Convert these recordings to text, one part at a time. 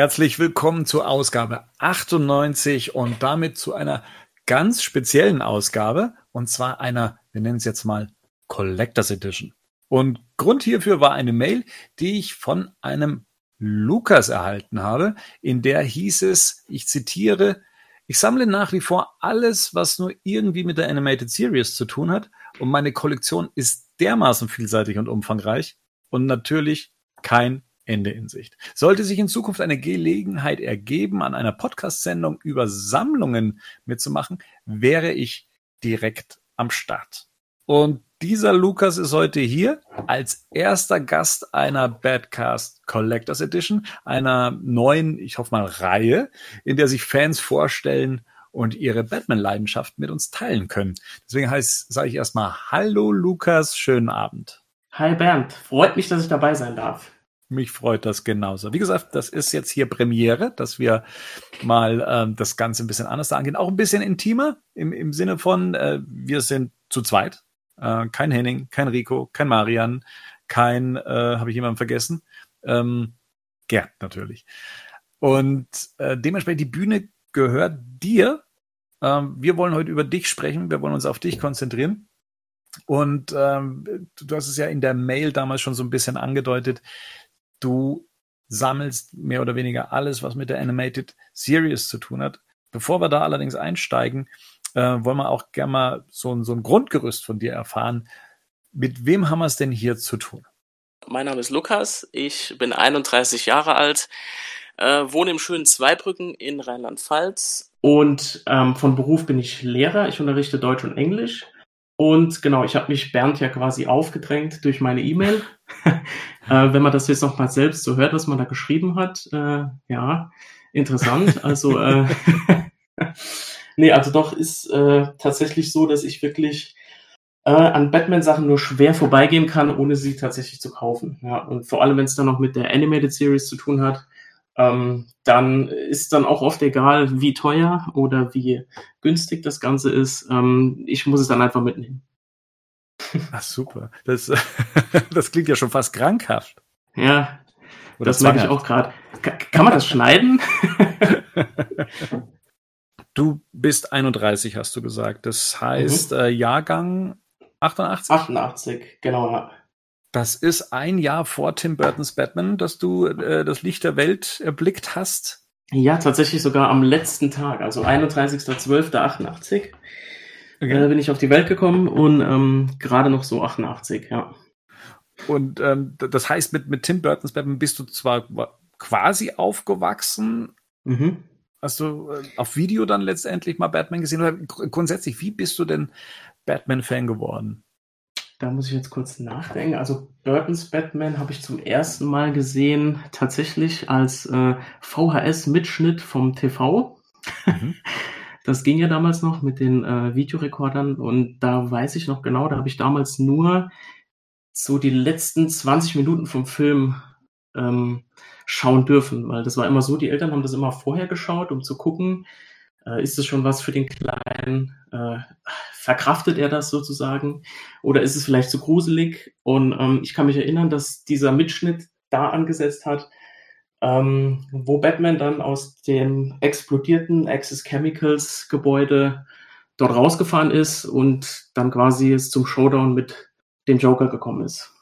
herzlich willkommen zur Ausgabe 98 und damit zu einer ganz speziellen Ausgabe und zwar einer, wir nennen es jetzt mal Collectors Edition. Und Grund hierfür war eine Mail, die ich von einem Lukas erhalten habe, in der hieß es, ich zitiere, ich sammle nach wie vor alles, was nur irgendwie mit der Animated Series zu tun hat und meine Kollektion ist dermaßen vielseitig und umfangreich und natürlich kein Ende in Sicht. Sollte sich in Zukunft eine Gelegenheit ergeben, an einer Podcast-Sendung über Sammlungen mitzumachen, wäre ich direkt am Start. Und dieser Lukas ist heute hier als erster Gast einer Badcast Collectors Edition, einer neuen, ich hoffe mal, Reihe, in der sich Fans vorstellen und ihre Batman-Leidenschaft mit uns teilen können. Deswegen heißt, sage ich erstmal Hallo Lukas, schönen Abend. Hi Bernd, freut mich, dass ich dabei sein darf. Mich freut das genauso. Wie gesagt, das ist jetzt hier Premiere, dass wir mal ähm, das Ganze ein bisschen anders angehen. Auch ein bisschen intimer im, im Sinne von, äh, wir sind zu zweit. Äh, kein Henning, kein Rico, kein Marian, kein, äh, habe ich jemanden vergessen? Ähm, Gerd natürlich. Und äh, dementsprechend die Bühne gehört dir. Ähm, wir wollen heute über dich sprechen. Wir wollen uns auf dich konzentrieren. Und ähm, du hast es ja in der Mail damals schon so ein bisschen angedeutet du sammelst mehr oder weniger alles, was mit der Animated Series zu tun hat. Bevor wir da allerdings einsteigen, äh, wollen wir auch gerne mal so, ein, so ein Grundgerüst von dir erfahren. Mit wem haben wir es denn hier zu tun? Mein Name ist Lukas, ich bin 31 Jahre alt, äh, wohne im schönen Zweibrücken in Rheinland-Pfalz. Und ähm, von Beruf bin ich Lehrer, ich unterrichte Deutsch und Englisch. Und genau, ich habe mich Bernd ja quasi aufgedrängt durch meine E-Mail. äh, wenn man das jetzt noch mal selbst so hört, was man da geschrieben hat, äh, ja, interessant. Also, äh, nee, also doch ist äh, tatsächlich so, dass ich wirklich äh, an Batman-Sachen nur schwer vorbeigehen kann, ohne sie tatsächlich zu kaufen. Ja, und vor allem, wenn es dann noch mit der Animated Series zu tun hat, ähm, dann ist dann auch oft egal, wie teuer oder wie günstig das Ganze ist. Ähm, ich muss es dann einfach mitnehmen. Ach super. Das, das klingt ja schon fast krankhaft. Ja, oder das merke ich auch gerade. Kann man das schneiden? du bist 31, hast du gesagt. Das heißt, mhm. äh, Jahrgang 88? 88, genau. Ja. Das ist ein Jahr vor Tim Burtons Batman, dass du äh, das Licht der Welt erblickt hast. Ja, tatsächlich sogar am letzten Tag, also 31.12.88. Okay. Äh, bin ich auf die Welt gekommen und ähm, gerade noch so 88, ja. Und ähm, das heißt, mit, mit Tim Burtons Batman bist du zwar quasi aufgewachsen, mhm. hast du äh, auf Video dann letztendlich mal Batman gesehen oder grundsätzlich, wie bist du denn Batman-Fan geworden? Da muss ich jetzt kurz nachdenken. Also Burtons Batman habe ich zum ersten Mal gesehen, tatsächlich als äh, VHS-Mitschnitt vom TV. Mhm. Das ging ja damals noch mit den äh, Videorekordern und da weiß ich noch genau, da habe ich damals nur so die letzten 20 Minuten vom Film ähm, schauen dürfen, weil das war immer so, die Eltern haben das immer vorher geschaut, um zu gucken, äh, ist es schon was für den Kleinen? Äh, verkraftet er das sozusagen? Oder ist es vielleicht zu gruselig? Und ähm, ich kann mich erinnern, dass dieser Mitschnitt da angesetzt hat, ähm, wo Batman dann aus dem explodierten Access Chemicals Gebäude dort rausgefahren ist und dann quasi es zum Showdown mit dem Joker gekommen ist.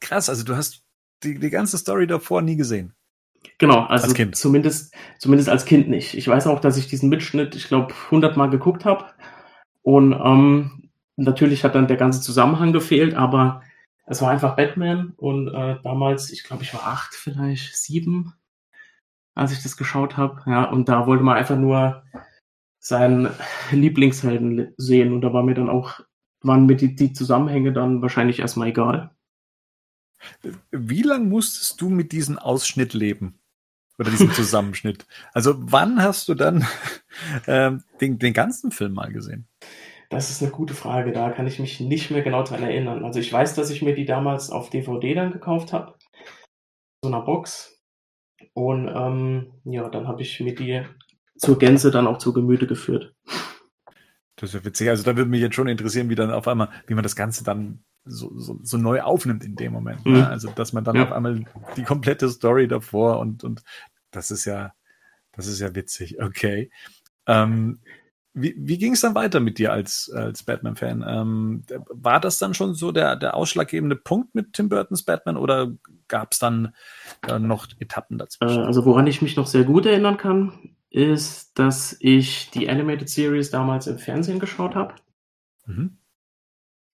Krass, also du hast die, die ganze Story davor nie gesehen. Genau, also als kind. zumindest zumindest als Kind nicht. Ich weiß auch, dass ich diesen Mitschnitt, ich glaube, 100 Mal geguckt habe und ähm, natürlich hat dann der ganze Zusammenhang gefehlt, aber es war einfach Batman und äh, damals, ich glaube, ich war acht, vielleicht sieben, als ich das geschaut habe. Ja, und da wollte man einfach nur seinen Lieblingshelden sehen und da war mir dann auch, waren mir die, die Zusammenhänge dann wahrscheinlich erstmal egal. Wie lange musstest du mit diesem Ausschnitt leben? Oder diesem Zusammenschnitt? Also wann hast du dann äh, den, den ganzen Film mal gesehen? Das ist eine gute Frage. Da kann ich mich nicht mehr genau dran erinnern. Also ich weiß, dass ich mir die damals auf DVD dann gekauft habe. So einer Box. Und ähm, ja, dann habe ich mir die zur Gänze dann auch zu Gemüte geführt. Das ist ja witzig. Also da würde mich jetzt schon interessieren, wie dann auf einmal, wie man das Ganze dann so, so, so neu aufnimmt in dem Moment. Ne? Mhm. Ne? Also, dass man dann ja. auf einmal die komplette Story davor und, und das ist ja, das ist ja witzig. Okay. Ähm, wie, wie ging es dann weiter mit dir als, als Batman-Fan? Ähm, war das dann schon so der, der ausschlaggebende Punkt mit Tim Burtons Batman oder gab es dann äh, noch Etappen dazwischen? Äh, also woran ich mich noch sehr gut erinnern kann, ist, dass ich die Animated Series damals im Fernsehen geschaut habe. Mhm.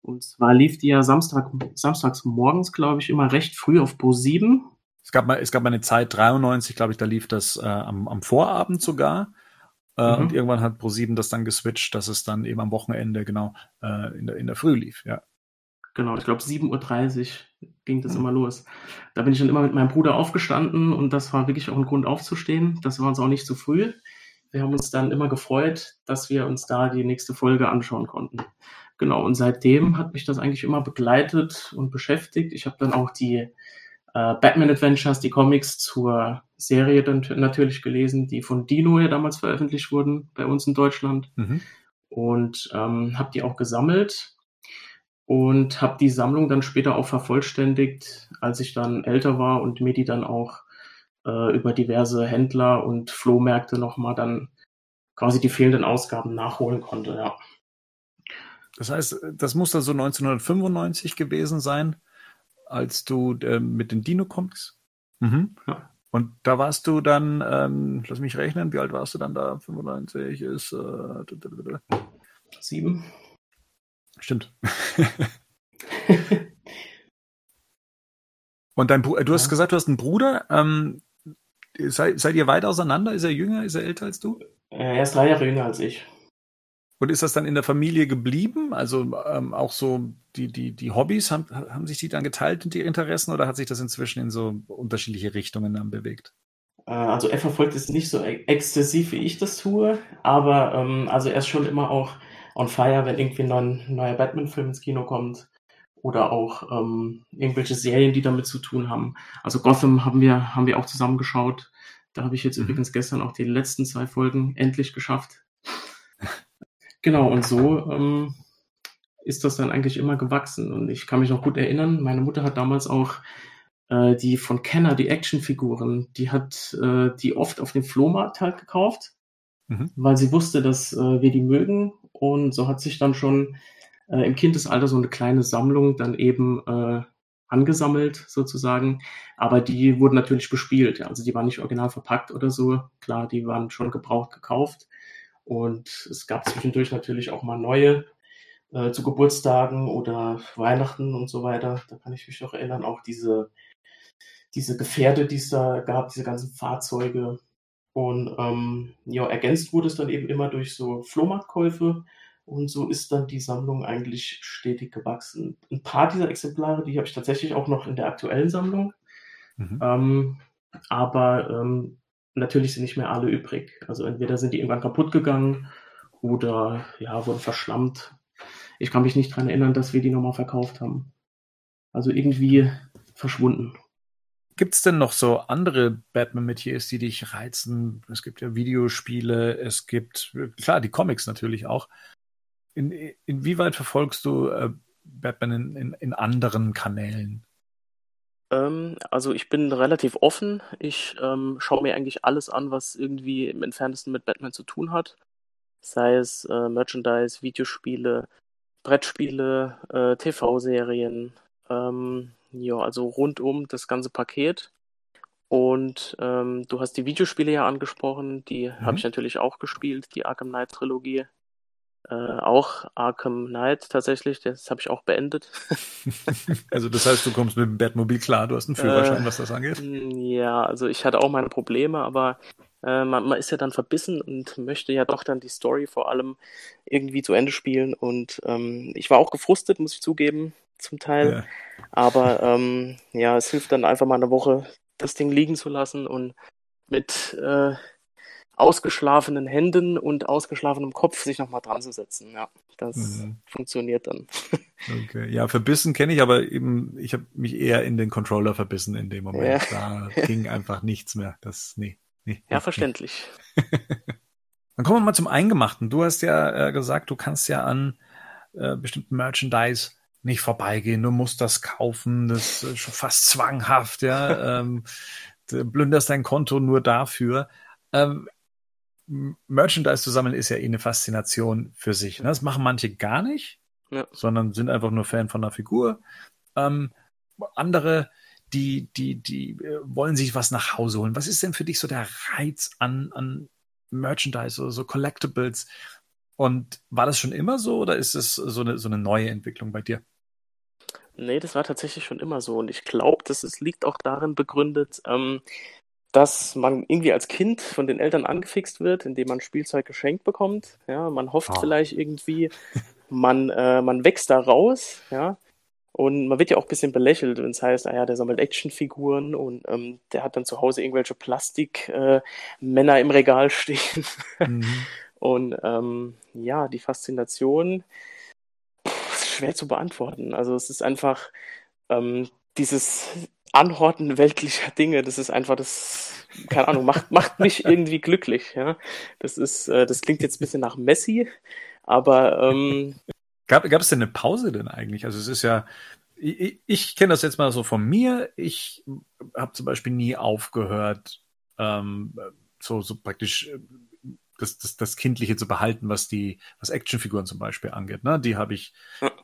Und zwar lief die ja Samstag, samstags morgens, glaube ich, immer recht früh auf Pro 7. Es gab mal, es gab mal eine Zeit, 93, glaube ich, da lief das äh, am, am Vorabend sogar. Äh, mhm. Und irgendwann hat Pro7 das dann geswitcht, dass es dann eben am Wochenende genau äh, in, der, in der Früh lief, ja. Genau, ich glaube 7.30 Uhr ging das mhm. immer los. Da bin ich dann immer mit meinem Bruder aufgestanden und das war wirklich auch ein Grund aufzustehen. Das war uns auch nicht zu früh. Wir haben uns dann immer gefreut, dass wir uns da die nächste Folge anschauen konnten. Genau, und seitdem hat mich das eigentlich immer begleitet und beschäftigt. Ich habe dann auch die äh, Batman Adventures, die Comics zur Serie dann natürlich gelesen, die von Dino ja damals veröffentlicht wurden bei uns in Deutschland. Mhm. Und ähm, habe die auch gesammelt und habe die Sammlung dann später auch vervollständigt, als ich dann älter war und mir die dann auch äh, über diverse Händler und Flohmärkte nochmal dann quasi die fehlenden Ausgaben nachholen konnte, ja. Das heißt, das muss dann so 1995 gewesen sein als du äh, mit den Dino-Comics. Mhm. Ja. Und da warst du dann, ähm, lass mich rechnen, wie alt warst du dann da? 95 ist äh, sieben. Stimmt. Und dein Bruder, du hast ja. gesagt, du hast einen Bruder. Ähm, seid, seid ihr weit auseinander? Ist er jünger? Ist er älter als du? Er ist drei Jahre jünger als ich. Und ist das dann in der Familie geblieben? Also ähm, auch so die, die, die Hobbys, haben, haben sich die dann geteilt und die Interessen oder hat sich das inzwischen in so unterschiedliche Richtungen dann bewegt? Äh, also er verfolgt es nicht so e-, exzessiv, wie ich das tue, aber ähm, also er ist schon immer auch on fire, wenn irgendwie ein neuer Batman-Film ins Kino kommt oder auch ähm, irgendwelche Serien, die damit zu tun haben. Also Gotham haben wir, haben wir auch zusammen geschaut. Da habe ich jetzt mhm. übrigens gestern auch die letzten zwei Folgen endlich geschafft. Genau, und so ähm, ist das dann eigentlich immer gewachsen. Und ich kann mich noch gut erinnern, meine Mutter hat damals auch äh, die von Kenner, die Actionfiguren, die hat äh, die oft auf dem Flohmarkt halt gekauft, mhm. weil sie wusste, dass äh, wir die mögen. Und so hat sich dann schon äh, im Kindesalter so eine kleine Sammlung dann eben äh, angesammelt sozusagen. Aber die wurden natürlich bespielt. Also die waren nicht original verpackt oder so. Klar, die waren schon gebraucht gekauft. Und es gab zwischendurch natürlich auch mal neue äh, zu Geburtstagen oder Weihnachten und so weiter. Da kann ich mich noch erinnern, auch diese, diese Gefährde, die es da gab, diese ganzen Fahrzeuge. Und ähm, ja, ergänzt wurde es dann eben immer durch so Flohmarktkäufe. Und so ist dann die Sammlung eigentlich stetig gewachsen. Ein paar dieser Exemplare, die habe ich tatsächlich auch noch in der aktuellen Sammlung. Mhm. Ähm, aber ähm, natürlich sind nicht mehr alle übrig. Also entweder sind die irgendwann kaputt gegangen oder ja, wurden verschlammt. Ich kann mich nicht daran erinnern, dass wir die nochmal verkauft haben. Also irgendwie verschwunden. Gibt es denn noch so andere Batman-Metiers, die dich reizen? Es gibt ja Videospiele, es gibt, klar, die Comics natürlich auch. In, inwieweit verfolgst du äh, Batman in, in, in anderen Kanälen? Ähm, also ich bin relativ offen. Ich ähm, schaue mir eigentlich alles an, was irgendwie im entferntesten mit Batman zu tun hat. Sei es äh, Merchandise, Videospiele, Brettspiele, äh, TV-Serien. Ähm, ja, also rundum das ganze Paket. Und ähm, du hast die Videospiele ja angesprochen, die mhm. habe ich natürlich auch gespielt, die Arkham Knight Trilogie. Äh, auch Arkham Knight tatsächlich, das habe ich auch beendet. also das heißt, du kommst mit dem Batmobil klar, du hast einen Führerschein, äh, was das angeht? Ja, also ich hatte auch meine Probleme, aber äh, man, man, ist ja dann verbissen und möchte ja doch dann die Story vor allem irgendwie zu Ende spielen. Und ähm, ich war auch gefrustet, muss ich zugeben, zum Teil. Ja. Aber ähm, ja, es hilft dann einfach mal eine Woche, das Ding liegen zu lassen und mit äh, ausgeschlafenen Händen und ausgeschlafenem Kopf sich nochmal dran zu setzen. Ja, das mhm. funktioniert dann. Okay, ja, verbissen kenne ich, aber eben, ich habe mich eher in den Controller verbissen in dem Moment. Ja. Da ging einfach nichts mehr. Das, nee. nee ja, verständlich. Dann kommen wir mal zum Eingemachten. Du hast ja äh, gesagt, du kannst ja an äh, bestimmten Merchandise nicht vorbeigehen. Du musst das kaufen. Das ist schon fast zwanghaft, ja. ähm, plünderst dein Konto nur dafür. Ähm, Merchandise zu sammeln ist ja eh eine Faszination für sich. Ne? Das machen manche gar nicht, ja. sondern sind einfach nur Fan von einer Figur. Ähm, andere, die, die, die äh, wollen sich was nach Hause holen. Was ist denn für dich so der Reiz an, an Merchandise oder so Collectibles? Und war das schon immer so oder ist es so eine, so eine neue Entwicklung bei dir? Nee, das war tatsächlich schon immer so. Und ich glaube, das ist, liegt auch darin begründet, ähm, dass man irgendwie als Kind von den Eltern angefixt wird, indem man Spielzeug geschenkt bekommt. Ja, man hofft oh. vielleicht irgendwie, man, äh, man wächst da raus, ja. Und man wird ja auch ein bisschen belächelt, wenn es heißt, naja, ah der sammelt Actionfiguren und ähm, der hat dann zu Hause irgendwelche Plastikmänner äh, im Regal stehen. Mhm. und ähm, ja, die Faszination pff, ist schwer zu beantworten. Also es ist einfach ähm, dieses Anhorten weltlicher Dinge, das ist einfach das, keine Ahnung, macht, macht mich irgendwie glücklich. Ja? Das ist, äh, das klingt jetzt ein bisschen nach Messi, aber ähm, Gab, es denn eine Pause denn eigentlich? Also es ist ja, ich, ich kenne das jetzt mal so von mir. Ich habe zum Beispiel nie aufgehört, ähm, so, so praktisch äh, das, das, das Kindliche zu behalten, was die, was Actionfiguren zum Beispiel angeht. Ne? Die habe ich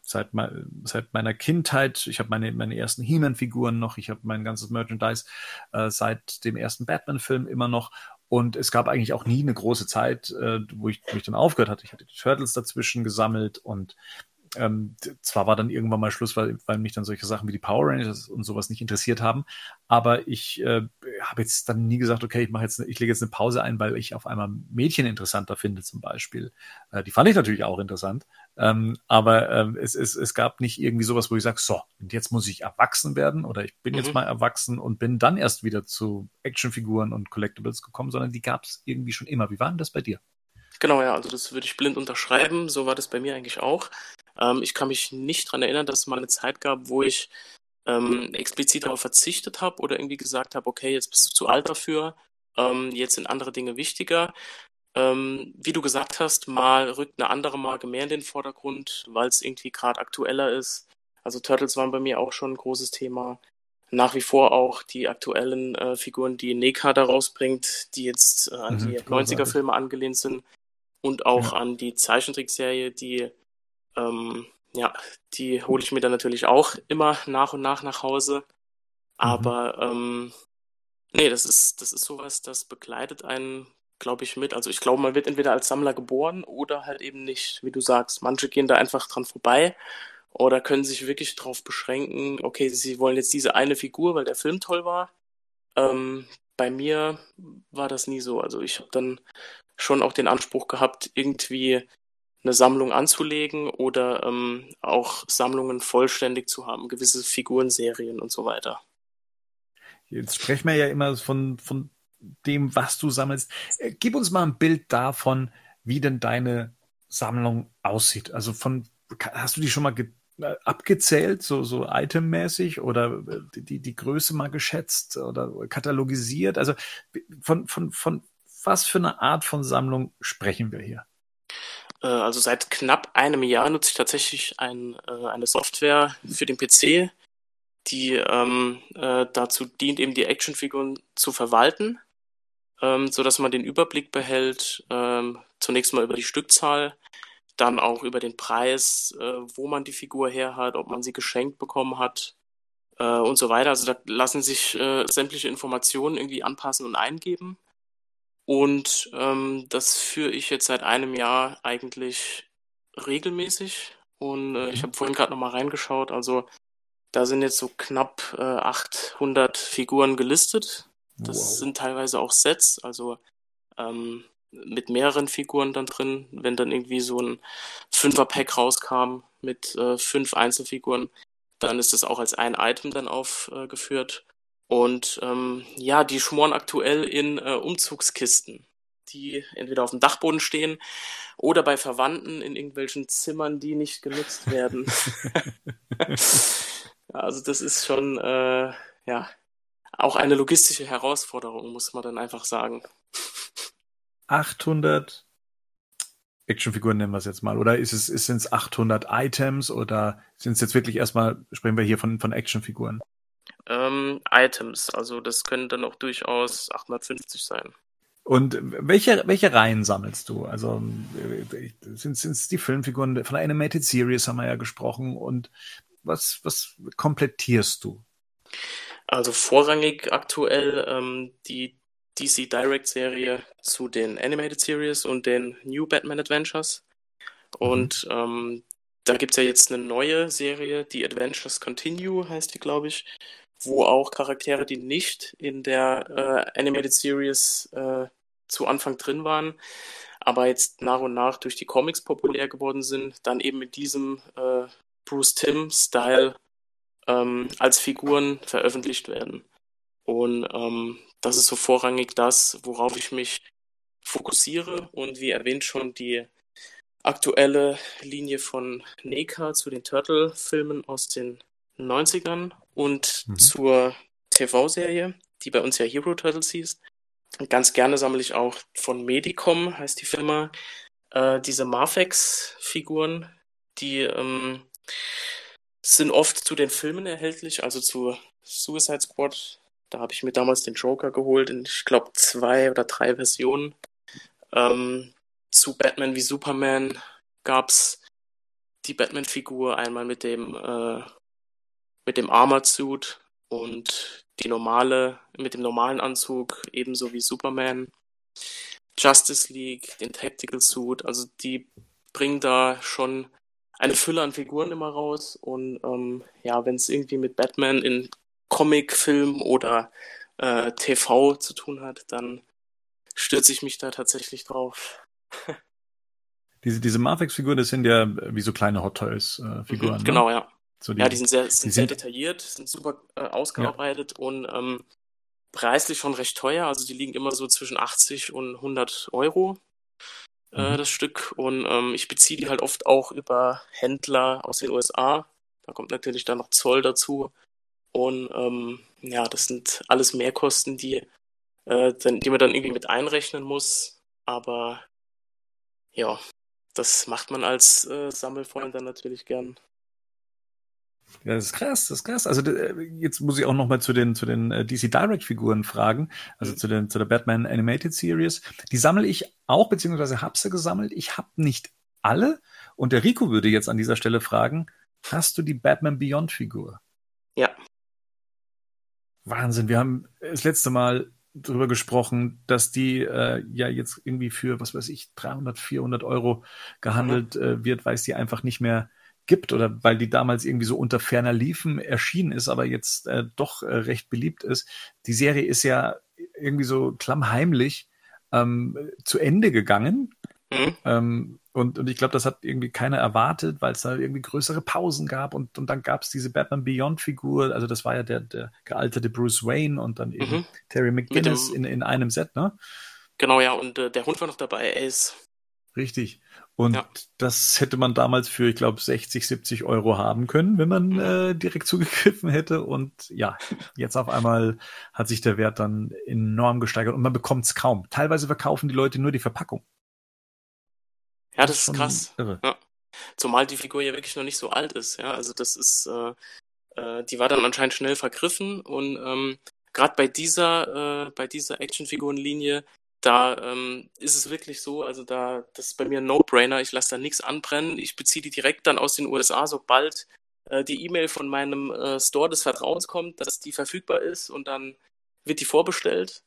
seit, seit meiner Kindheit. Ich habe meine, meine ersten He-Man-Figuren noch. Ich habe mein ganzes Merchandise äh, seit dem ersten Batman-Film immer noch. Und es gab eigentlich auch nie eine große Zeit, äh, wo, ich, wo ich dann aufgehört hatte. Ich hatte die Turtles dazwischen gesammelt und ähm, zwar war dann irgendwann mal Schluss, weil, weil mich dann solche Sachen wie die Power Rangers und sowas nicht interessiert haben, aber ich äh, habe jetzt dann nie gesagt, okay, ich mache jetzt, ich lege jetzt eine Pause ein, weil ich auf einmal Mädchen interessanter finde zum Beispiel. Äh, die fand ich natürlich auch interessant, ähm, aber ähm, es, es, es gab nicht irgendwie sowas, wo ich sage, so, und jetzt muss ich erwachsen werden oder ich bin mhm. jetzt mal erwachsen und bin dann erst wieder zu Actionfiguren und Collectibles gekommen, sondern die gab es irgendwie schon immer. Wie war denn das bei dir? Genau, ja, also das würde ich blind unterschreiben. So war das bei mir eigentlich auch. Ähm, ich kann mich nicht daran erinnern, dass es mal eine Zeit gab, wo ich ähm, explizit darauf verzichtet habe oder irgendwie gesagt habe, okay, jetzt bist du zu alt dafür, ähm, jetzt sind andere Dinge wichtiger. Ähm, wie du gesagt hast, mal rückt eine andere Marke mehr in den Vordergrund, weil es irgendwie gerade aktueller ist. Also Turtles waren bei mir auch schon ein großes Thema. Nach wie vor auch die aktuellen äh, Figuren, die Neka da rausbringt, die jetzt äh, an mhm, die 90er-Filme angelehnt sind und auch ja. an die Zeichentrickserie, die ähm, ja, die hole ich mir dann natürlich auch immer nach und nach nach Hause. Mhm. Aber mhm. ähm, nee, das ist, das ist sowas, das begleitet einen, glaube ich, mit. Also ich glaube, man wird entweder als Sammler geboren oder halt eben nicht, wie du sagst. Manche gehen da einfach dran vorbei oder können sich wirklich darauf beschränken, okay, sie wollen jetzt diese eine Figur, weil der Film toll war. Ähm, bei mir war das nie so. Also ich habe dann schon auch den Anspruch gehabt, irgendwie eine Sammlung anzulegen oder ähm, auch Sammlungen vollständig zu haben, gewisse Figurenserien und so weiter. Jetzt sprechen wir ja immer von, von dem, was du sammelst. Äh, gib uns mal ein Bild davon, wie denn deine Sammlung aussieht. Also von, hast du die schon mal äh, abgezählt, so, so itemmäßig oder äh, die, die Größe mal geschätzt oder katalogisiert? Also von, von, von was für eine Art von Sammlung sprechen wir hier? Äh, also seit knapp einem Jahr nutze ich tatsächlich ein, äh, eine Software für den PC, die ähm, äh, dazu dient, eben die Actionfiguren zu verwalten, ähm, so dass man den Überblick behält, ähm, zunächst mal über die Stückzahl, dann auch über den Preis, äh, wo man die Figur her hat, ob man sie geschenkt bekommen hat äh, und so weiter. Also da lassen sich äh, sämtliche Informationen irgendwie anpassen und eingeben. Und ähm, das führe ich jetzt seit einem Jahr eigentlich regelmäßig. Und äh, ich mhm. habe vorhin gerade nochmal reingeschaut. Also da sind jetzt so knapp äh, 800 Figuren gelistet. Das wow. sind teilweise auch Sets, also ähm, mit mehreren Figuren dann drin. Wenn dann irgendwie so ein Fünfer-Pack rauskam mit äh, fünf Einzelfiguren, dann ist das auch als ein Item dann aufgeführt. Und ähm, ja, die schmoren aktuell in äh, Umzugskisten, die entweder auf dem Dachboden stehen oder bei Verwandten in irgendwelchen Zimmern, die nicht genutzt werden. also das ist schon äh, ja auch eine logistische Herausforderung, muss man dann einfach sagen. 800 Actionfiguren nennen wir es jetzt mal, oder ist es sind es 800 Items oder sind es jetzt wirklich erstmal sprechen wir hier von von Actionfiguren? Ähm, Items. Also das können dann auch durchaus 850 sein. Und welche, welche Reihen sammelst du? Also äh, sind es die Filmfiguren von der Animated Series haben wir ja gesprochen und was, was komplettierst du? Also vorrangig aktuell ähm, die DC Direct Serie zu den Animated Series und den New Batman Adventures. Und mhm. ähm, da gibt es ja jetzt eine neue Serie, die Adventures Continue heißt die, glaube ich, wo auch Charaktere, die nicht in der äh, Animated Series äh, zu Anfang drin waren, aber jetzt nach und nach durch die Comics populär geworden sind, dann eben mit diesem äh, Bruce Tim-Style ähm, als Figuren veröffentlicht werden. Und ähm, das ist so vorrangig das, worauf ich mich fokussiere und wie erwähnt schon die aktuelle Linie von NECA zu den Turtle-Filmen aus den 90ern und mhm. zur TV-Serie, die bei uns ja Hero Turtles hieß. Und ganz gerne sammle ich auch von Medicom, heißt die Firma, äh, diese Marfex-Figuren, die ähm, sind oft zu den Filmen erhältlich, also zu Suicide Squad. Da habe ich mir damals den Joker geholt in, ich glaube, zwei oder drei Versionen. Ähm, zu Batman wie Superman gab es die Batman-Figur einmal mit dem äh, mit dem Armored Suit und die normale mit dem normalen Anzug ebenso wie Superman. Justice League, den Tactical Suit, also die bringen da schon eine Fülle an Figuren immer raus und ähm, ja, wenn es irgendwie mit Batman in Comic, Film oder äh, TV zu tun hat, dann stürze ich mich da tatsächlich drauf. diese diese Marvex-Figuren, das sind ja wie so kleine Hot Toys-Figuren. Mhm, ne? Genau, ja. So die, ja, die sind sehr, sind die sehr detailliert, sind super äh, ausgearbeitet ja. und ähm, preislich schon recht teuer. Also die liegen immer so zwischen 80 und 100 Euro äh, mhm. das Stück. Und ähm, ich beziehe die halt oft auch über Händler aus den USA. Da kommt natürlich dann noch Zoll dazu. Und ähm, ja, das sind alles Mehrkosten, die, äh, die man dann irgendwie mit einrechnen muss. Aber ja, das macht man als äh, Sammelfreund dann natürlich gern. Ja, das ist krass, das ist krass. Also jetzt muss ich auch noch mal zu den zu den äh, DC Direct Figuren fragen, also mhm. zu den zu der Batman Animated Series. Die sammle ich auch beziehungsweise habe sie gesammelt. Ich habe nicht alle. Und der Rico würde jetzt an dieser Stelle fragen: Hast du die Batman Beyond Figur? Ja. Wahnsinn. Wir haben das letzte Mal drüber gesprochen, dass die äh, ja jetzt irgendwie für was weiß ich 300, 400 Euro gehandelt mhm. äh, wird, weil es die einfach nicht mehr gibt oder weil die damals irgendwie so unter ferner Liefen erschienen ist, aber jetzt äh, doch äh, recht beliebt ist. Die Serie ist ja irgendwie so klammheimlich ähm, zu Ende gegangen. Mhm. Ähm, und, und ich glaube, das hat irgendwie keiner erwartet, weil es da irgendwie größere Pausen gab und, und dann gab es diese Batman Beyond-Figur, also das war ja der, der gealterte Bruce Wayne und dann eben mhm. Terry McGinnis in, in einem Set, ne? Genau, ja, und äh, der Hund war noch dabei, Ace. Richtig. Und ja. das hätte man damals für, ich glaube, 60, 70 Euro haben können, wenn man mhm. äh, direkt zugegriffen hätte. Und ja, jetzt auf einmal hat sich der Wert dann enorm gesteigert und man bekommt es kaum. Teilweise verkaufen die Leute nur die Verpackung. Ja, das, das ist krass. Ja. Zumal die Figur ja wirklich noch nicht so alt ist. Ja, also das ist, äh, äh, die war dann anscheinend schnell vergriffen und ähm, gerade bei dieser, äh, bei dieser Actionfigurenlinie da ähm, ist es wirklich so, also da, das ist bei mir ein No-Brainer, ich lasse da nichts anbrennen, ich beziehe die direkt dann aus den USA, sobald äh, die E-Mail von meinem äh, Store des Vertrauens kommt, dass die verfügbar ist und dann wird die vorbestellt.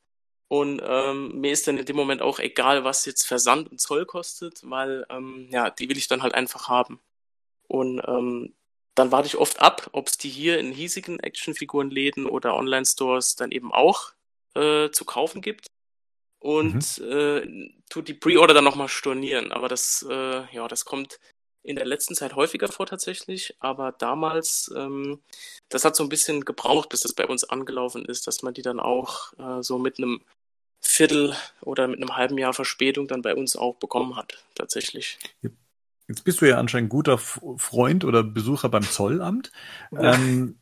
Und ähm, mir ist dann in dem Moment auch egal, was jetzt Versand und Zoll kostet, weil ähm, ja, die will ich dann halt einfach haben. Und ähm, dann warte ich oft ab, ob es die hier in hiesigen Actionfigurenläden oder Online-Stores dann eben auch äh, zu kaufen gibt und mhm. äh, tut die Pre-Order dann nochmal stornieren. Aber das, äh, ja, das kommt in der letzten Zeit häufiger vor tatsächlich, aber damals, ähm, das hat so ein bisschen gebraucht, bis das bei uns angelaufen ist, dass man die dann auch äh, so mit einem Viertel oder mit einem halben Jahr Verspätung dann bei uns auch bekommen hat, tatsächlich. Jetzt bist du ja anscheinend guter Freund oder Besucher beim Zollamt. Ja. Ähm,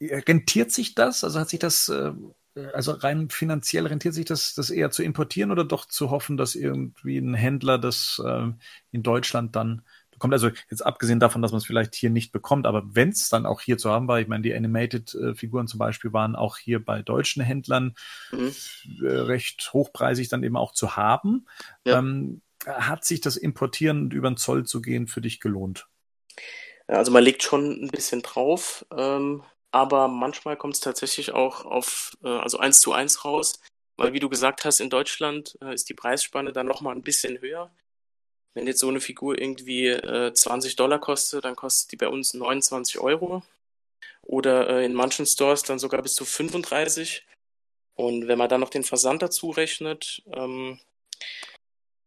rentiert sich das? Also hat sich das äh, also rein finanziell rentiert sich das, das eher zu importieren oder doch zu hoffen, dass irgendwie ein Händler das äh, in Deutschland dann bekommt. Also jetzt abgesehen davon, dass man es vielleicht hier nicht bekommt, aber wenn es dann auch hier zu haben war, ich meine, die Animated-Figuren zum Beispiel waren auch hier bei deutschen Händlern mhm. Äh, recht hochpreisig dann eben auch zu haben. Ja. Ähm, hat sich das Importieren und über den Zoll zu gehen für dich gelohnt? Also man legt schon ein bisschen drauf, ähm, aber manchmal kommt es tatsächlich auch auf äh, also eins zu eins raus, weil wie du gesagt hast, in Deutschland äh, ist die Preisspanne dann nochmal ein bisschen höher. Wenn jetzt so eine Figur irgendwie äh, 20 Dollar kostet, dann kostet die bei uns 29 Euro. Oder äh, in manchen Stores dann sogar bis zu 35. Und wenn man dann noch den Versand dazu rechnet, ähm,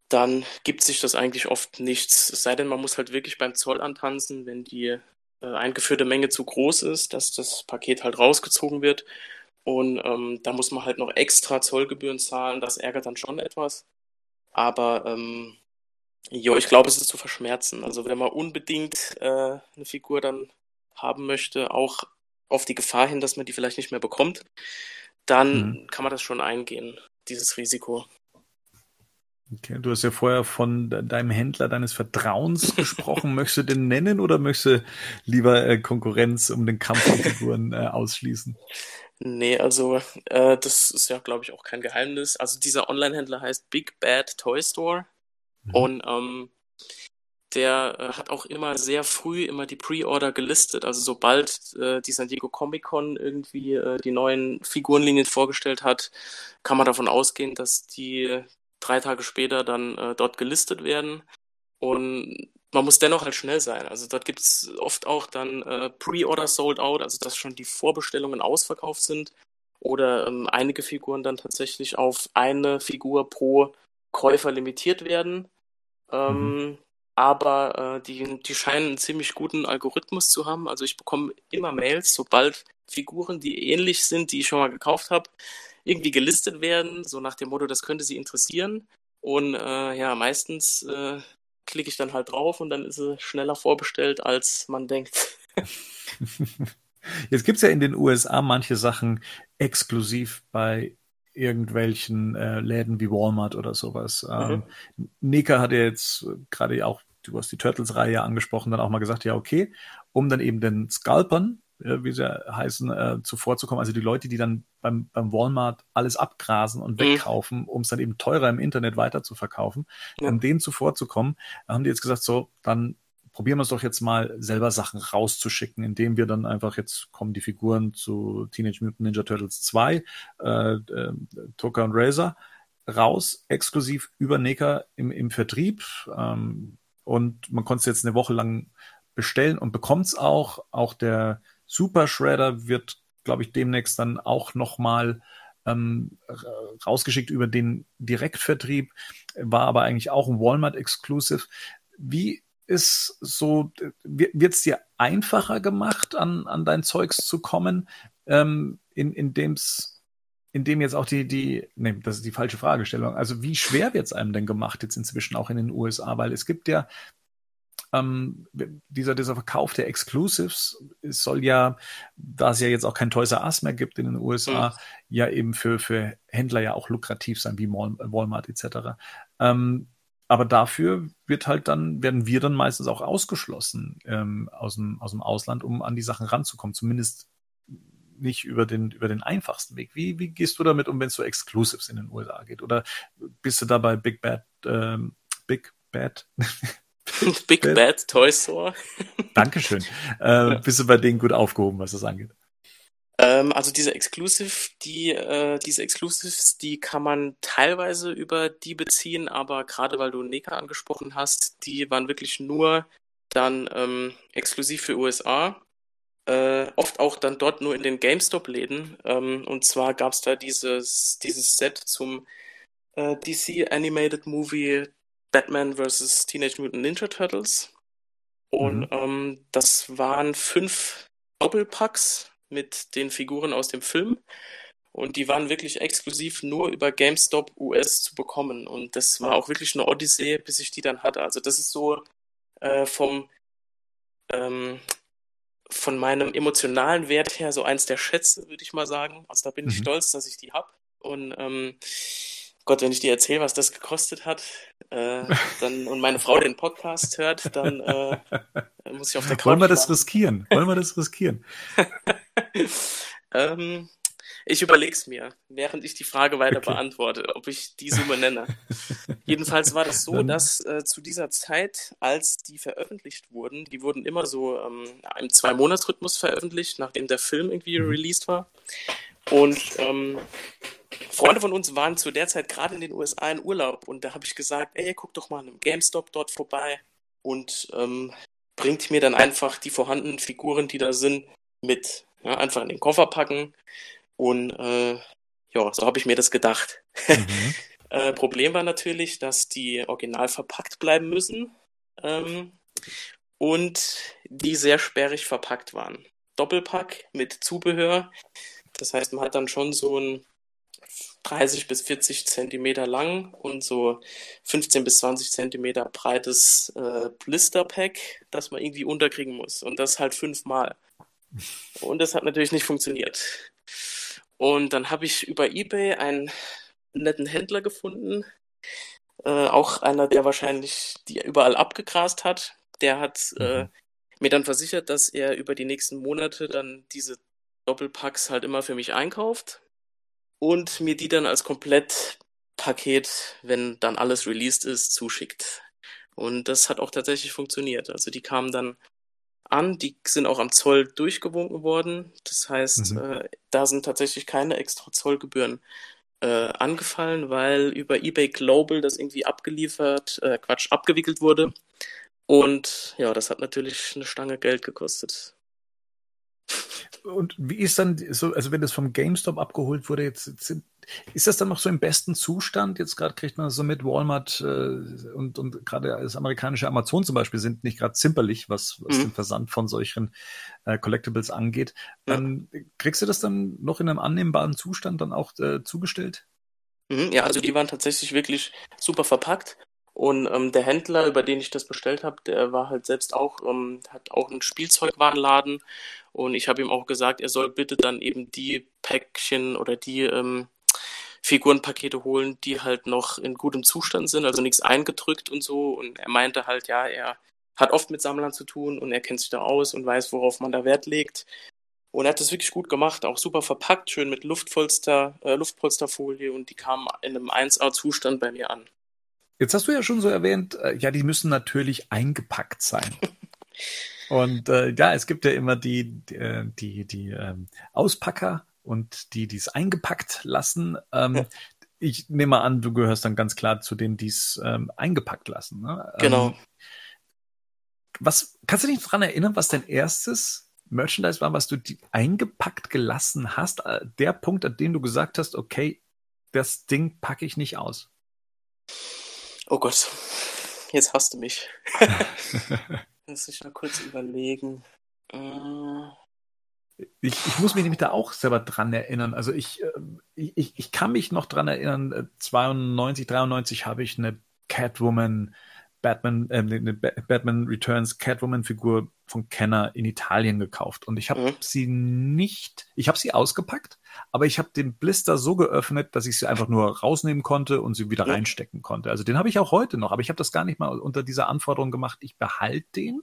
dann gibt sich das eigentlich oft nichts. Es sei denn, man muss halt wirklich beim Zoll antanzen, wenn die eingeführte Menge zu groß ist, dass das Paket halt rausgezogen wird. Und ähm, da muss man halt noch extra Zollgebühren zahlen. Das ärgert dann schon etwas. Aber ähm, jo, ich glaube, es ist zu verschmerzen. Also wenn man unbedingt äh, eine Figur dann haben möchte, auch auf die Gefahr hin, dass man die vielleicht nicht mehr bekommt, dann mhm. kann man das schon eingehen, dieses Risiko. Okay, du hast ja vorher von deinem Händler deines Vertrauens gesprochen. möchtest du den nennen oder möchtest du lieber äh, Konkurrenz um den Kampf der Figuren äh, ausschließen? Nee, also äh, das ist ja, glaube ich, auch kein Geheimnis. Also dieser Online-Händler heißt Big Bad Toy Store mhm. und ähm, der äh, hat auch immer sehr früh immer die Pre-Order gelistet. Also sobald äh, die San Diego Comic Con irgendwie äh, die neuen Figurenlinien vorgestellt hat, kann man davon ausgehen, dass die drei Tage später dann äh, dort gelistet werden. Und man muss dennoch halt schnell sein. Also dort gibt es oft auch dann äh, Pre-Order sold out, also dass schon die Vorbestellungen ausverkauft sind. Oder ähm, einige Figuren dann tatsächlich auf eine Figur pro Käufer limitiert werden. Ähm, mhm. Aber äh, die, die scheinen einen ziemlich guten Algorithmus zu haben. Also ich bekomme immer Mails, sobald Figuren, die ähnlich sind, die ich schon mal gekauft habe, irgendwie gelistet werden, so nach dem Motto, das könnte sie interessieren. Und äh, ja, meistens äh, klicke ich dann halt drauf und dann ist sie schneller vorbestellt, als man denkt. Jetzt gibt es ja in den USA manche Sachen exklusiv bei irgendwelchen äh, Läden wie Walmart oder sowas. Mhm. Ähm, Nika hat ja jetzt gerade auch, du hast die Turtles-Reihe angesprochen, dann auch mal gesagt, ja, okay, um dann eben den Scalpern äh, wie sie heißen, äh, zuvorzukommen. Also die Leute, die dann beim, beim Walmart alles abgrasen und mhm. wegkaufen, mhm. um es dann eben teurer im Internet weiter zu verkaufen. Ja. Um denen zuvorzukommen, haben die jetzt gesagt, so, dann probieren wir es doch jetzt mal selber Sachen rauszuschicken, indem wir dann einfach jetzt kommen die Figuren zu Teenage Mutant Ninja Turtles 2, äh, äh, Toka und Razor raus, exklusiv über Necker im, im Vertrieb. Ähm, und man konnte es jetzt eine Woche lang bestellen und bekommt es auch. Auch der Super Shredder wird, glaube ich, demnächst dann auch nochmal ähm, rausgeschickt über den Direktvertrieb, war aber eigentlich auch ein Walmart-Exclusive. Wie ist so, wird es dir einfacher gemacht, an, an dein Zeugs zu kommen, ähm, in, in dem's in dem jetzt auch die, die, nee, das ist die falsche Fragestellung. Also wie schwer wird es einem denn gemacht jetzt inzwischen auch in den USA? Weil es gibt ja ähm, dieser, dieser Verkauf der Exclusives soll ja, da es ja jetzt auch kein Toys R Us mehr gibt in den USA, mhm. ja eben für, für Händler ja auch lukrativ sein, wie Walmart etc. Ähm, aber dafür wird halt dann, werden wir dann meistens auch ausgeschlossen ähm, aus, dem, aus dem Ausland, um an die Sachen ranzukommen. Zumindest nicht über den, über den einfachsten Weg. Wie, wie gehst du damit um, wenn es so Exclusives in den USA geht? Oder bist du da bei Big Bad, ähm, Big Bad, Big Bad Toy Store. Dankeschön. Äh, bist du bei denen gut aufgehoben, was das angeht? Ähm, also diese Exclusive, die, äh, diese Exclusives, die kann man teilweise über die beziehen, aber gerade weil du Neka angesprochen hast, die waren wirklich nur dann ähm, exklusiv für USA. Äh, oft auch dann dort nur in den GameStop-Läden. Ähm, und zwar gab es da dieses, dieses Set zum äh, DC Animated Movie Batman vs. Teenage Mutant Ninja Turtles. Und mhm. ähm, das waren fünf Doppelpacks mit den Figuren aus dem Film. Und die waren wirklich exklusiv nur über GameStop US zu bekommen. Und das war auch wirklich eine Odyssee, bis ich die dann hatte. Also das ist so äh, vom ähm, von meinem emotionalen Wert her so eins der Schätze, würde ich mal sagen. Also da bin mhm. ich stolz, dass ich die habe. Und ähm, Gott, wenn ich dir erzähle, was das gekostet hat, äh, dann und meine Frau den Podcast hört, dann äh, muss ich auf der Couch. Wollen wir das riskieren? Wollen wir das riskieren? ähm, ich überlege es mir, während ich die Frage weiter okay. beantworte, ob ich die Summe nenne. Jedenfalls war das so, dass äh, zu dieser Zeit, als die veröffentlicht wurden, die wurden immer so ähm, im Zwei-Monats-Rhythmus veröffentlicht, nachdem der Film irgendwie mhm. released war. Und ähm, Freunde von uns waren zu der Zeit gerade in den USA in Urlaub und da habe ich gesagt, ey, guck doch mal an einem GameStop dort vorbei und ähm, bringt mir dann einfach die vorhandenen Figuren, die da sind, mit. Ja, einfach in den Koffer packen und äh, ja, so habe ich mir das gedacht. Mhm. äh, Problem war natürlich, dass die original verpackt bleiben müssen ähm, und die sehr sperrig verpackt waren. Doppelpack mit Zubehör. Das heißt, man hat dann schon so ein 30 bis 40 Zentimeter lang und so 15 bis 20 Zentimeter breites äh, Blisterpack, das man irgendwie unterkriegen muss. Und das halt fünfmal. Und das hat natürlich nicht funktioniert. Und dann habe ich über eBay einen netten Händler gefunden. Äh, auch einer, der wahrscheinlich die überall abgegrast hat. Der hat äh, mhm. mir dann versichert, dass er über die nächsten Monate dann diese Doppelpacks halt immer für mich einkauft und mir die dann als Komplettpaket, wenn dann alles released ist, zuschickt. Und das hat auch tatsächlich funktioniert. Also die kamen dann an, die sind auch am Zoll durchgewunken worden. Das heißt, mhm. äh, da sind tatsächlich keine extra Zollgebühren äh, angefallen, weil über eBay Global das irgendwie abgeliefert, äh, Quatsch, abgewickelt wurde. Und ja, das hat natürlich eine Stange Geld gekostet. Und wie ist dann so, also wenn das vom GameStop abgeholt wurde, jetzt sind, ist das dann noch so im besten Zustand? Jetzt gerade kriegt man so mit Walmart äh, und, und gerade das amerikanische Amazon zum Beispiel sind nicht gerade zimperlich, was, was mhm. den Versand von solchen äh, Collectibles angeht. Ja. kriegst du das dann noch in einem annehmbaren Zustand dann auch äh, zugestellt? Mhm, ja, also die waren tatsächlich wirklich super verpackt. Und ähm, der Händler, über den ich das bestellt habe, der war halt selbst auch, ähm, hat auch einen Spielzeugwarenladen und ich habe ihm auch gesagt, er soll bitte dann eben die Päckchen oder die ähm, Figurenpakete holen, die halt noch in gutem Zustand sind, also nichts eingedrückt und so. Und er meinte halt, ja, er hat oft mit Sammlern zu tun und er kennt sich da aus und weiß, worauf man da Wert legt. Und er hat das wirklich gut gemacht, auch super verpackt, schön mit Luftpolster, äh, Luftpolsterfolie und die kamen in einem 1A-Zustand bei mir an. Jetzt hast du ja schon so erwähnt, äh, ja, die müssen natürlich eingepackt sein. Und äh, ja, es gibt ja immer die, die, äh, die, die ähm, Auspacker und die, die es eingepackt lassen. Ähm. Ich nehme an, du gehörst dann ganz klar zu denen, die es ähm, eingepackt lassen. Ne? Genau. Ähm, was kannst du dich daran erinnern, was dein erstes Merchandise war, was du eingepackt gelassen hast? Äh, der Punkt, an dem du gesagt hast, okay, das Ding packe ich nicht aus. Oh Gott, jetzt hast du mich. Muss ich mal kurz überlegen. Äh... Ich, ich, muss mich nämlich da auch selber dran erinnern. Also ich, äh, ich, ich kann mich noch dran erinnern, 92, äh, 93 habe ich eine Catwoman, Batman, äh, eine Batman Returns Catwoman-Figur von Kenner in Italien gekauft. Und ich habe mhm. sie nicht, ich habe sie ausgepackt, aber ich habe den Blister so geöffnet, dass ich sie einfach nur rausnehmen konnte und sie wieder mhm. reinstecken konnte. Also den habe ich auch heute noch, aber ich habe das gar nicht mal unter dieser Anforderung gemacht, ich behalte den,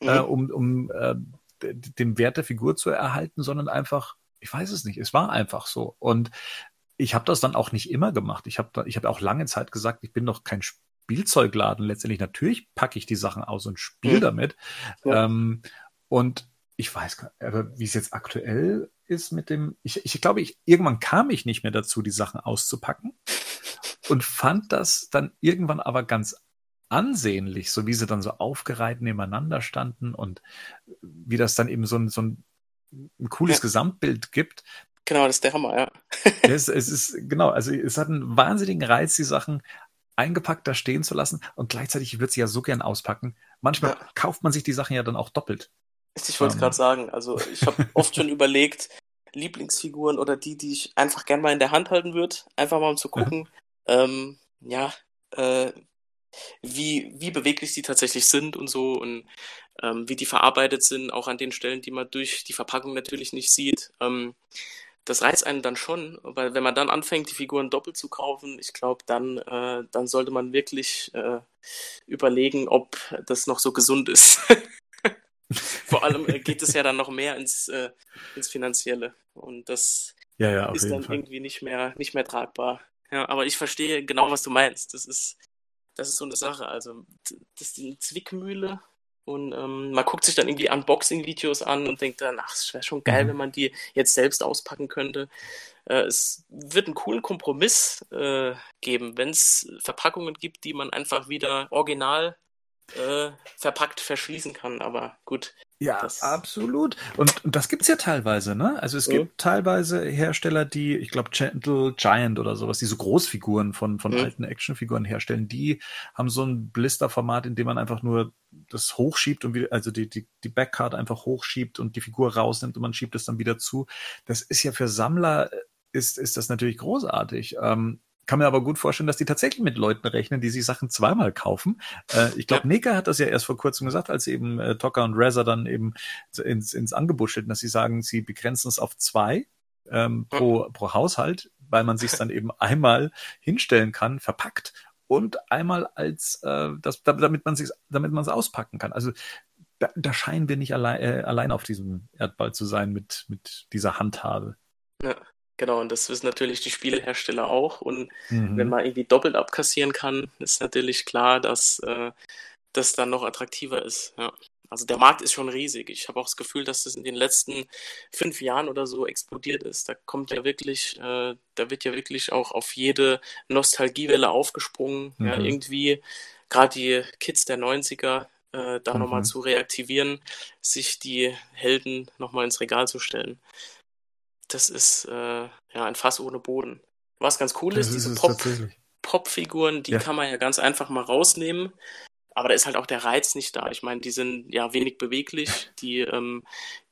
mhm. äh, um, um äh, den Wert der Figur zu erhalten, sondern einfach, ich weiß es nicht, es war einfach so. Und ich habe das dann auch nicht immer gemacht. Ich habe ich hab auch lange Zeit gesagt, ich bin doch kein Spielzeugladen. Letztendlich natürlich packe ich die Sachen aus und spiele mhm. damit. Ja. Ähm, und ich weiß gar nicht, wie es jetzt aktuell ist mit dem, ich, ich glaube, ich, irgendwann kam ich nicht mehr dazu, die Sachen auszupacken und fand das dann irgendwann aber ganz ansehnlich, so wie sie dann so aufgereiht nebeneinander standen und wie das dann eben so ein, so ein, ein cooles ja. Gesamtbild gibt. Genau, das ist der Hammer, ja. es, es ist, genau, also es hat einen wahnsinnigen Reiz, die Sachen eingepackt da stehen zu lassen und gleichzeitig wird sie ja so gern auspacken. Manchmal ja. kauft man sich die Sachen ja dann auch doppelt. Ich wollte es ähm. gerade sagen, also ich habe oft schon überlegt, Lieblingsfiguren oder die, die ich einfach gern mal in der Hand halten würde, einfach mal um zu gucken, ähm, ja, äh, wie, wie beweglich sie tatsächlich sind und so und ähm, wie die verarbeitet sind, auch an den Stellen, die man durch die Verpackung natürlich nicht sieht. Ähm, das reizt einen dann schon, weil wenn man dann anfängt, die Figuren doppelt zu kaufen, ich glaube, dann, äh, dann sollte man wirklich äh, überlegen, ob das noch so gesund ist. Vor allem äh, geht es ja dann noch mehr ins, äh, ins Finanzielle. Und das ja, ja, ist dann Fall. irgendwie nicht mehr, nicht mehr tragbar. Ja, aber ich verstehe genau, was du meinst. Das ist, das ist so eine Sache. Also, das ist eine Zwickmühle. Und ähm, man guckt sich dann irgendwie Unboxing-Videos an und denkt dann, ach, es wäre schon geil, mhm. wenn man die jetzt selbst auspacken könnte. Äh, es wird einen coolen Kompromiss äh, geben, wenn es Verpackungen gibt, die man einfach wieder original äh, verpackt verschließen kann. Aber gut. Ja, das... absolut. Und, und das gibt's ja teilweise, ne? Also es mhm. gibt teilweise Hersteller, die, ich glaube, Gentle Giant oder sowas, diese Großfiguren von, von mhm. alten Actionfiguren herstellen, die haben so ein Blisterformat, in dem man einfach nur das hochschiebt und wieder, also die, die, die Backcard einfach hochschiebt und die Figur rausnimmt und man schiebt es dann wieder zu. Das ist ja für Sammler äh, ist, ist das natürlich großartig. Ähm, kann mir aber gut vorstellen, dass die tatsächlich mit Leuten rechnen, die sich Sachen zweimal kaufen. Äh, ich glaube, ja. Nika hat das ja erst vor kurzem gesagt, als eben äh, Tocker und Razer dann eben ins, ins Angebot stellten, dass sie sagen, sie begrenzen es auf zwei ähm, pro, pro Haushalt, weil man sich dann eben einmal hinstellen kann, verpackt und einmal als äh, das, damit man sich, damit man es auspacken kann. Also da, da scheinen wir nicht allein, äh, allein auf diesem Erdball zu sein mit mit dieser Handhabe. Ja. Genau, und das wissen natürlich die Spielehersteller auch. Und mhm. wenn man irgendwie doppelt abkassieren kann, ist natürlich klar, dass äh, das dann noch attraktiver ist. Ja. Also der Markt ist schon riesig. Ich habe auch das Gefühl, dass das in den letzten fünf Jahren oder so explodiert ist. Da kommt ja wirklich, äh, da wird ja wirklich auch auf jede Nostalgiewelle aufgesprungen. Mhm. Ja, irgendwie gerade die Kids der 90er äh, da mhm. nochmal zu reaktivieren, sich die Helden nochmal ins Regal zu stellen das ist äh, ja ein Fass ohne Boden. Was ganz cool das ist, diese Pop, Pop-Figuren, die ja. kann man ja ganz einfach mal rausnehmen. Aber da ist halt auch der Reiz nicht da. Ich meine, die sind ja wenig beweglich, die, ähm,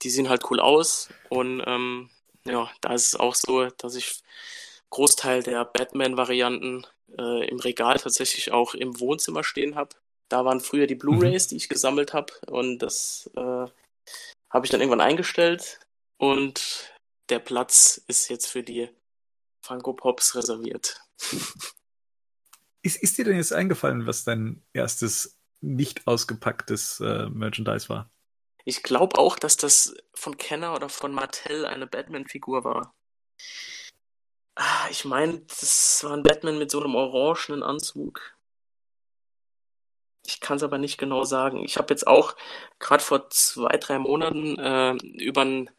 die sehen halt cool aus. Und ähm, ja, da ist es auch so, dass ich Großteil der Batman-Varianten äh, im Regal tatsächlich auch im Wohnzimmer stehen habe. Da waren früher die Blu-rays, mhm. die ich gesammelt habe. Und das äh, habe ich dann irgendwann eingestellt. Und der Platz ist jetzt für die Funko Pops reserviert. Ist, ist dir denn jetzt eingefallen, was dein erstes nicht ausgepacktes äh, Merchandise war? Ich glaube auch, dass das von Kenner oder von Mattel eine Batman-Figur war. Ah, ich meine, das war ein Batman mit so einem orangenen Anzug. Ich kann es aber nicht genau sagen. Ich habe jetzt auch gerade vor zwei, drei Monaten äh, über ein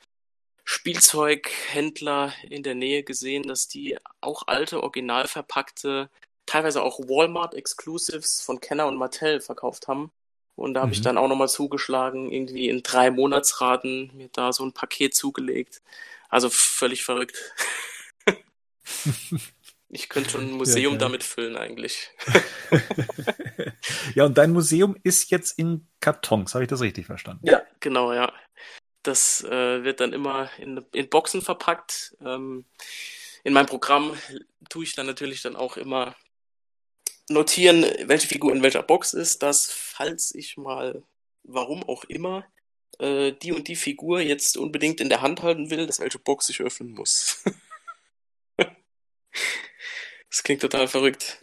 Spielzeughändler in der Nähe gesehen, dass die auch alte, original verpackte, teilweise auch Walmart-Exclusives von Kenner und Mattel verkauft haben. Und da habe mhm. ich dann auch nochmal zugeschlagen, irgendwie in drei Monatsraten mir da so ein Paket zugelegt. Also völlig verrückt. ich könnte schon ein Museum ja, damit füllen eigentlich. ja, und dein Museum ist jetzt in Kartons, habe ich das richtig verstanden? Ja, genau, ja. Das äh, wird dann immer in, in Boxen verpackt. Ähm, in meinem Programm tue ich dann natürlich dann auch immer notieren, welche Figur in welcher Box ist, dass falls ich mal, warum auch immer, äh, die und die Figur jetzt unbedingt in der Hand halten will, dass welche Box ich öffnen muss. das klingt total verrückt.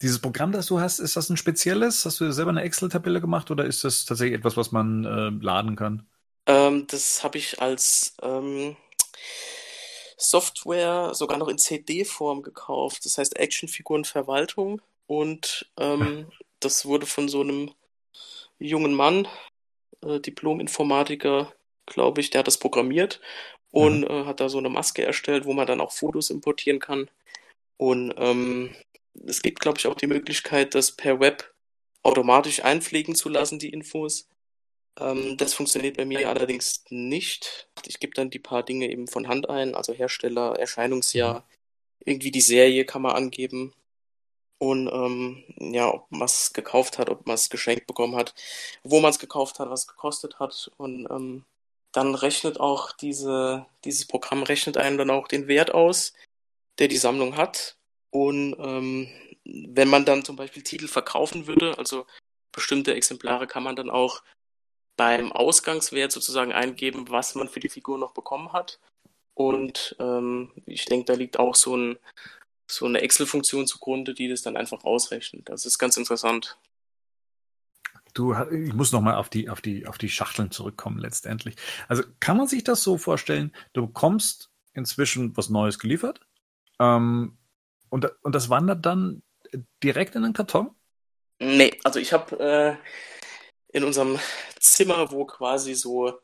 Dieses Programm, das du hast, ist das ein spezielles? Hast du selber eine Excel-Tabelle gemacht oder ist das tatsächlich etwas, was man äh, laden kann? Ähm, das habe ich als ähm, Software sogar noch in CD-Form gekauft. Das heißt Actionfigurenverwaltung. Und ähm, das wurde von so einem jungen Mann, äh, Diplom-Informatiker, glaube ich, der hat das programmiert und mhm. äh, hat da so eine Maske erstellt, wo man dann auch Fotos importieren kann. Und ähm, es gibt, glaube ich, auch die Möglichkeit, das per Web automatisch einpflegen zu lassen, die Infos. Ähm, das funktioniert bei mir allerdings nicht. Ich gebe dann die paar Dinge eben von Hand ein, also Hersteller, Erscheinungsjahr, mhm. irgendwie die Serie kann man angeben. Und ähm, ja, ob man es gekauft hat, ob man es geschenkt bekommen hat, wo man es gekauft hat, was es gekostet hat. Und ähm, dann rechnet auch diese, dieses Programm rechnet einem dann auch den Wert aus, der die Sammlung hat. Und ähm, wenn man dann zum Beispiel Titel verkaufen würde, also bestimmte Exemplare kann man dann auch beim Ausgangswert sozusagen eingeben, was man für die Figur noch bekommen hat. Und ähm, ich denke, da liegt auch so, ein, so eine Excel-Funktion zugrunde, die das dann einfach ausrechnet. Das ist ganz interessant. Du, ich muss nochmal auf die, auf die, auf die Schachteln zurückkommen letztendlich. Also kann man sich das so vorstellen, du bekommst inzwischen was Neues geliefert ähm, und, und das wandert dann direkt in den Karton? Nee, also ich habe äh, in unserem Zimmer, wo quasi so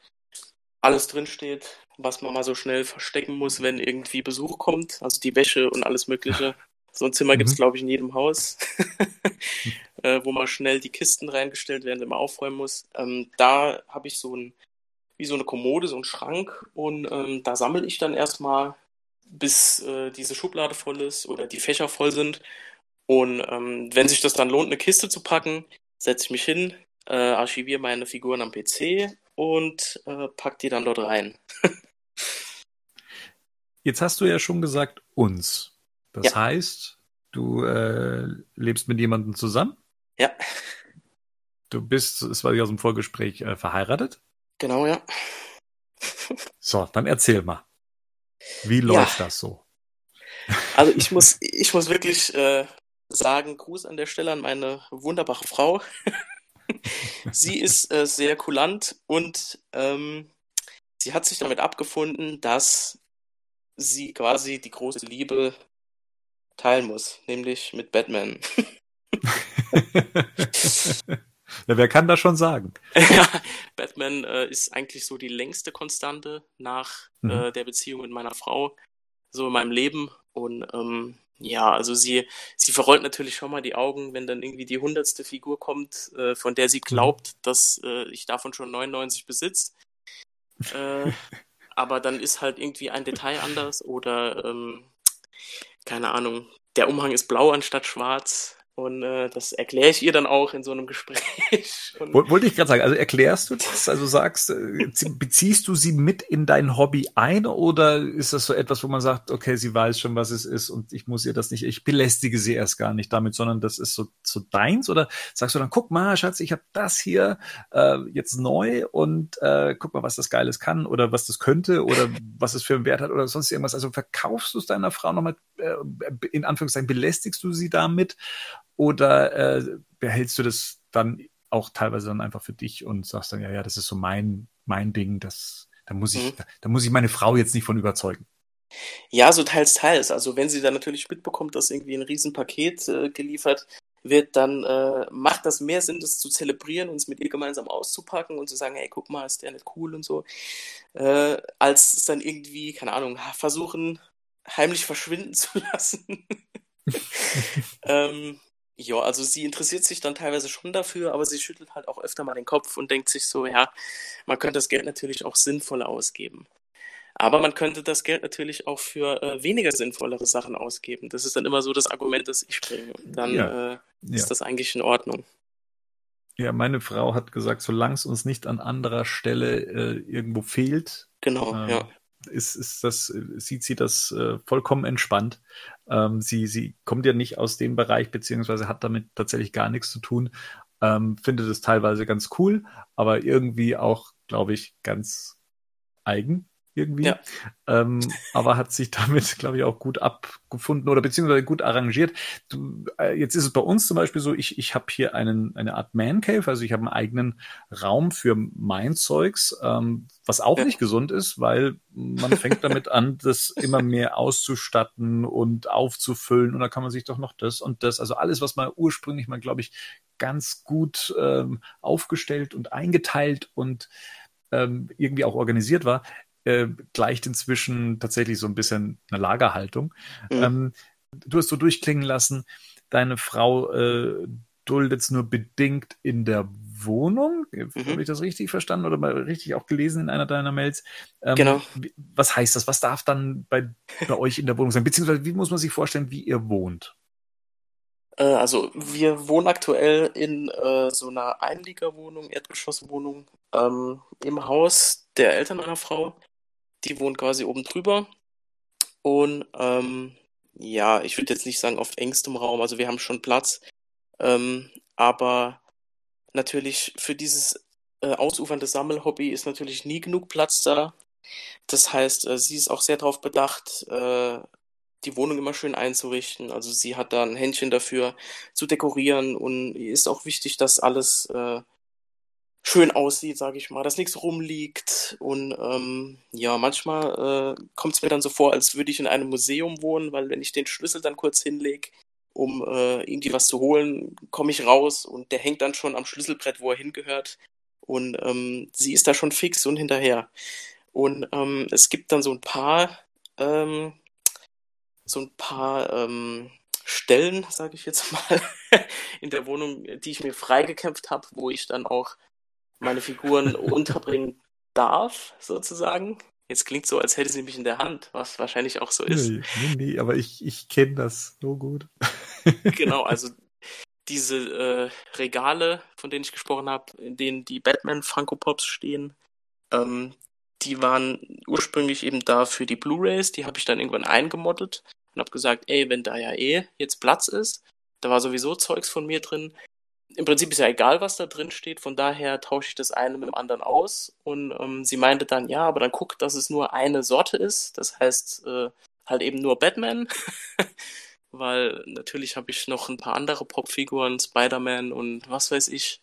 alles drinsteht, was man mal so schnell verstecken muss, wenn irgendwie Besuch kommt, also die Wäsche und alles Mögliche. So ein Zimmer mhm. gibt es, glaube ich, in jedem Haus, äh, wo mal schnell die Kisten reingestellt werden, wenn man aufräumen muss. Ähm, da habe ich so ein, wie so eine Kommode, so einen Schrank und ähm, da sammle ich dann erstmal, bis äh, diese Schublade voll ist oder die Fächer voll sind. Und ähm, wenn sich das dann lohnt, eine Kiste zu packen, setze ich mich hin, äh, archiviere meine Figuren am PC und äh, pack die dann dort rein. Jetzt hast du ja schon gesagt uns. Das ja. heißt, du äh, lebst mit jemandem zusammen? Ja. Du bist, es war ja aus dem Vorgespräch, äh, verheiratet? Genau, ja. so, dann erzähl mal. Wie läuft ja. das so? Also ich muss, ich muss wirklich äh, sagen, Gruß an der Stelle an meine wunderbare Frau. sie ist äh, sehr kulant und ähm, sie hat sich damit abgefunden, dass sie quasi die große Liebe teilen muss, nämlich mit Batman. ja, wer kann das schon sagen? ja, Batman äh, ist eigentlich so die längste Konstante nach mhm. äh, der Beziehung mit meiner Frau, so in meinem Leben. Und ähm, ja, also sie, sie verrollt natürlich schon mal die Augen, wenn dann irgendwie die hundertste Figur kommt, äh, von der sie mhm. glaubt, dass äh, ich davon schon 99 besitze. Äh, aber dann ist halt irgendwie ein Detail anders oder ähm, keine Ahnung, der Umhang ist blau anstatt schwarz. Und äh, das erkläre ich ihr dann auch in so einem Gespräch. Und Wollte ich gerade sagen, also erklärst du das? Also sagst, äh, beziehst du sie mit in dein Hobby ein oder ist das so etwas, wo man sagt, okay, sie weiß schon, was es ist und ich muss ihr das nicht, ich belästige sie erst gar nicht damit, sondern das ist so, so deins? Oder sagst du dann, guck mal, Schatz, ich habe das hier äh, jetzt neu und äh, guck mal, was das Geiles kann oder was das könnte oder was es für einen Wert hat oder sonst irgendwas. Also verkaufst du es deiner Frau nochmal, äh, in Anführungszeichen, belästigst du sie damit? Oder äh, behältst du das dann auch teilweise dann einfach für dich und sagst dann, ja, ja, das ist so mein, mein Ding, das, da muss ich, mhm. da, da muss ich meine Frau jetzt nicht von überzeugen. Ja, so teils, teils. Also wenn sie dann natürlich mitbekommt, dass irgendwie ein Riesenpaket äh, geliefert wird, dann äh, macht das mehr Sinn, das zu zelebrieren und es mit ihr gemeinsam auszupacken und zu sagen, hey, guck mal, ist der nicht cool und so, äh, als es dann irgendwie, keine Ahnung, versuchen, heimlich verschwinden zu lassen. ähm, ja, also sie interessiert sich dann teilweise schon dafür, aber sie schüttelt halt auch öfter mal den Kopf und denkt sich so, ja, man könnte das Geld natürlich auch sinnvoller ausgeben. Aber man könnte das Geld natürlich auch für äh, weniger sinnvollere Sachen ausgeben. Das ist dann immer so das Argument, das ich bringe. Und dann ja. äh, ist ja. das eigentlich in Ordnung. Ja, meine Frau hat gesagt, solange es uns nicht an anderer Stelle äh, irgendwo fehlt, genau, ähm, ja ist, ist das, sieht sie das äh, vollkommen entspannt. Ähm, sie, sie kommt ja nicht aus dem Bereich, beziehungsweise hat damit tatsächlich gar nichts zu tun. Ähm, findet es teilweise ganz cool, aber irgendwie auch, glaube ich, ganz eigen irgendwie. Ja. Ähm, aber hat sich damit, glaube ich, auch gut abgefunden oder beziehungsweise gut arrangiert. Du, äh, jetzt ist es bei uns zum Beispiel so, ich, ich habe hier einen, eine Art Man Cave, also ich habe einen eigenen Raum für mein Zeugs, ähm, was auch ja. nicht gesund ist, weil man fängt damit an, das immer mehr auszustatten und aufzufüllen und da kann man sich doch noch das und das, also alles, was man ursprünglich mal, glaube ich, ganz gut ähm, aufgestellt und eingeteilt und ähm, irgendwie auch organisiert war, äh, gleicht inzwischen tatsächlich so ein bisschen eine Lagerhaltung. Mhm. Ähm, du hast so durchklingen lassen, deine Frau äh, duldet es nur bedingt in der Wohnung. Mhm. Habe ich das richtig verstanden oder mal richtig auch gelesen in einer deiner Mails? Ähm, genau. Was heißt das? Was darf dann bei, bei euch in der Wohnung sein? Beziehungsweise wie muss man sich vorstellen, wie ihr wohnt? Äh, also wir wohnen aktuell in äh, so einer Einliegerwohnung, Erdgeschosswohnung ähm, im Haus der Eltern meiner Frau. Die wohnt quasi oben drüber. Und ähm, ja, ich würde jetzt nicht sagen auf engstem Raum, also wir haben schon Platz. Ähm, aber natürlich für dieses äh, ausufernde Sammelhobby ist natürlich nie genug Platz da. Das heißt, äh, sie ist auch sehr darauf bedacht, äh, die Wohnung immer schön einzurichten. Also sie hat da ein Händchen dafür zu dekorieren und ist auch wichtig, dass alles äh, schön aussieht, sage ich mal, dass nichts rumliegt. Und ähm, ja, manchmal äh, kommt es mir dann so vor, als würde ich in einem Museum wohnen, weil wenn ich den Schlüssel dann kurz hinlege, um äh, irgendwie was zu holen, komme ich raus und der hängt dann schon am Schlüsselbrett, wo er hingehört. Und ähm, sie ist da schon fix und hinterher. Und ähm, es gibt dann so ein paar, ähm, so ein paar ähm, Stellen, sage ich jetzt mal, in der Wohnung, die ich mir freigekämpft habe, wo ich dann auch meine Figuren unterbringen darf, sozusagen. Jetzt klingt so, als hätte sie mich in der Hand, was wahrscheinlich auch so ist. Nee, nee, nee aber ich, ich kenne das so gut. genau, also diese äh, Regale, von denen ich gesprochen habe, in denen die Batman Funko Pops stehen, ähm, die waren ursprünglich eben da für die Blu-rays, die habe ich dann irgendwann eingemoddet und habe gesagt, ey, wenn da ja eh jetzt Platz ist, da war sowieso Zeugs von mir drin, im Prinzip ist ja egal, was da drin steht, von daher tausche ich das eine mit dem anderen aus. Und ähm, sie meinte dann, ja, aber dann guck, dass es nur eine Sorte ist. Das heißt äh, halt eben nur Batman. Weil natürlich habe ich noch ein paar andere Popfiguren, Spider-Man und was weiß ich.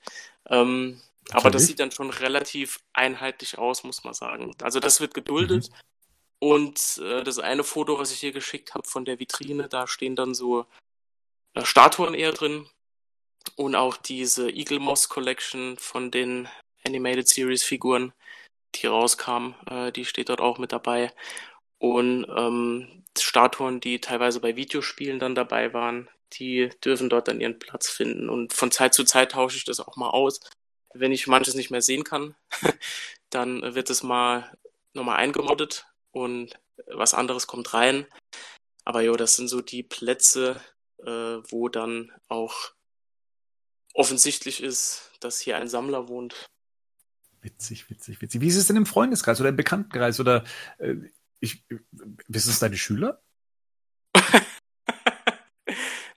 Ähm, aber das sieht dann schon relativ einheitlich aus, muss man sagen. Also das wird geduldet. Mhm. Und äh, das eine Foto, was ich hier geschickt habe von der Vitrine, da stehen dann so äh, Statuen eher drin. Und auch diese Eagle Moss Collection von den Animated Series Figuren, die rauskam, äh, die steht dort auch mit dabei. Und ähm, Statuen, die teilweise bei Videospielen dann dabei waren, die dürfen dort dann ihren Platz finden. Und von Zeit zu Zeit tausche ich das auch mal aus. Wenn ich manches nicht mehr sehen kann, dann wird es mal nochmal eingemoddet und was anderes kommt rein. Aber jo, das sind so die Plätze, äh, wo dann auch offensichtlich ist, dass hier ein Sammler wohnt. Witzig, witzig, witzig. Wie ist es denn im Freundeskreis oder im Bekanntenkreis? Oder äh, ich, wissen es deine Schüler?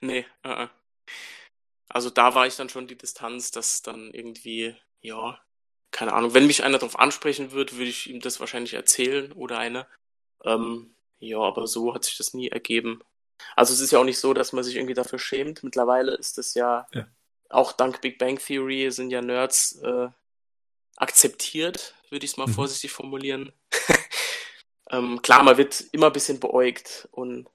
nee, uh -uh. also da war ich dann schon die Distanz, dass dann irgendwie, ja, keine Ahnung, wenn mich einer darauf ansprechen würde, würde ich ihm das wahrscheinlich erzählen oder eine. Ähm, ja, aber so hat sich das nie ergeben. Also es ist ja auch nicht so, dass man sich irgendwie dafür schämt. Mittlerweile ist es ja, ja auch dank Big Bang Theory sind ja Nerds äh, akzeptiert, würde ich es mal mhm. vorsichtig formulieren. ähm, klar, man wird immer ein bisschen beäugt und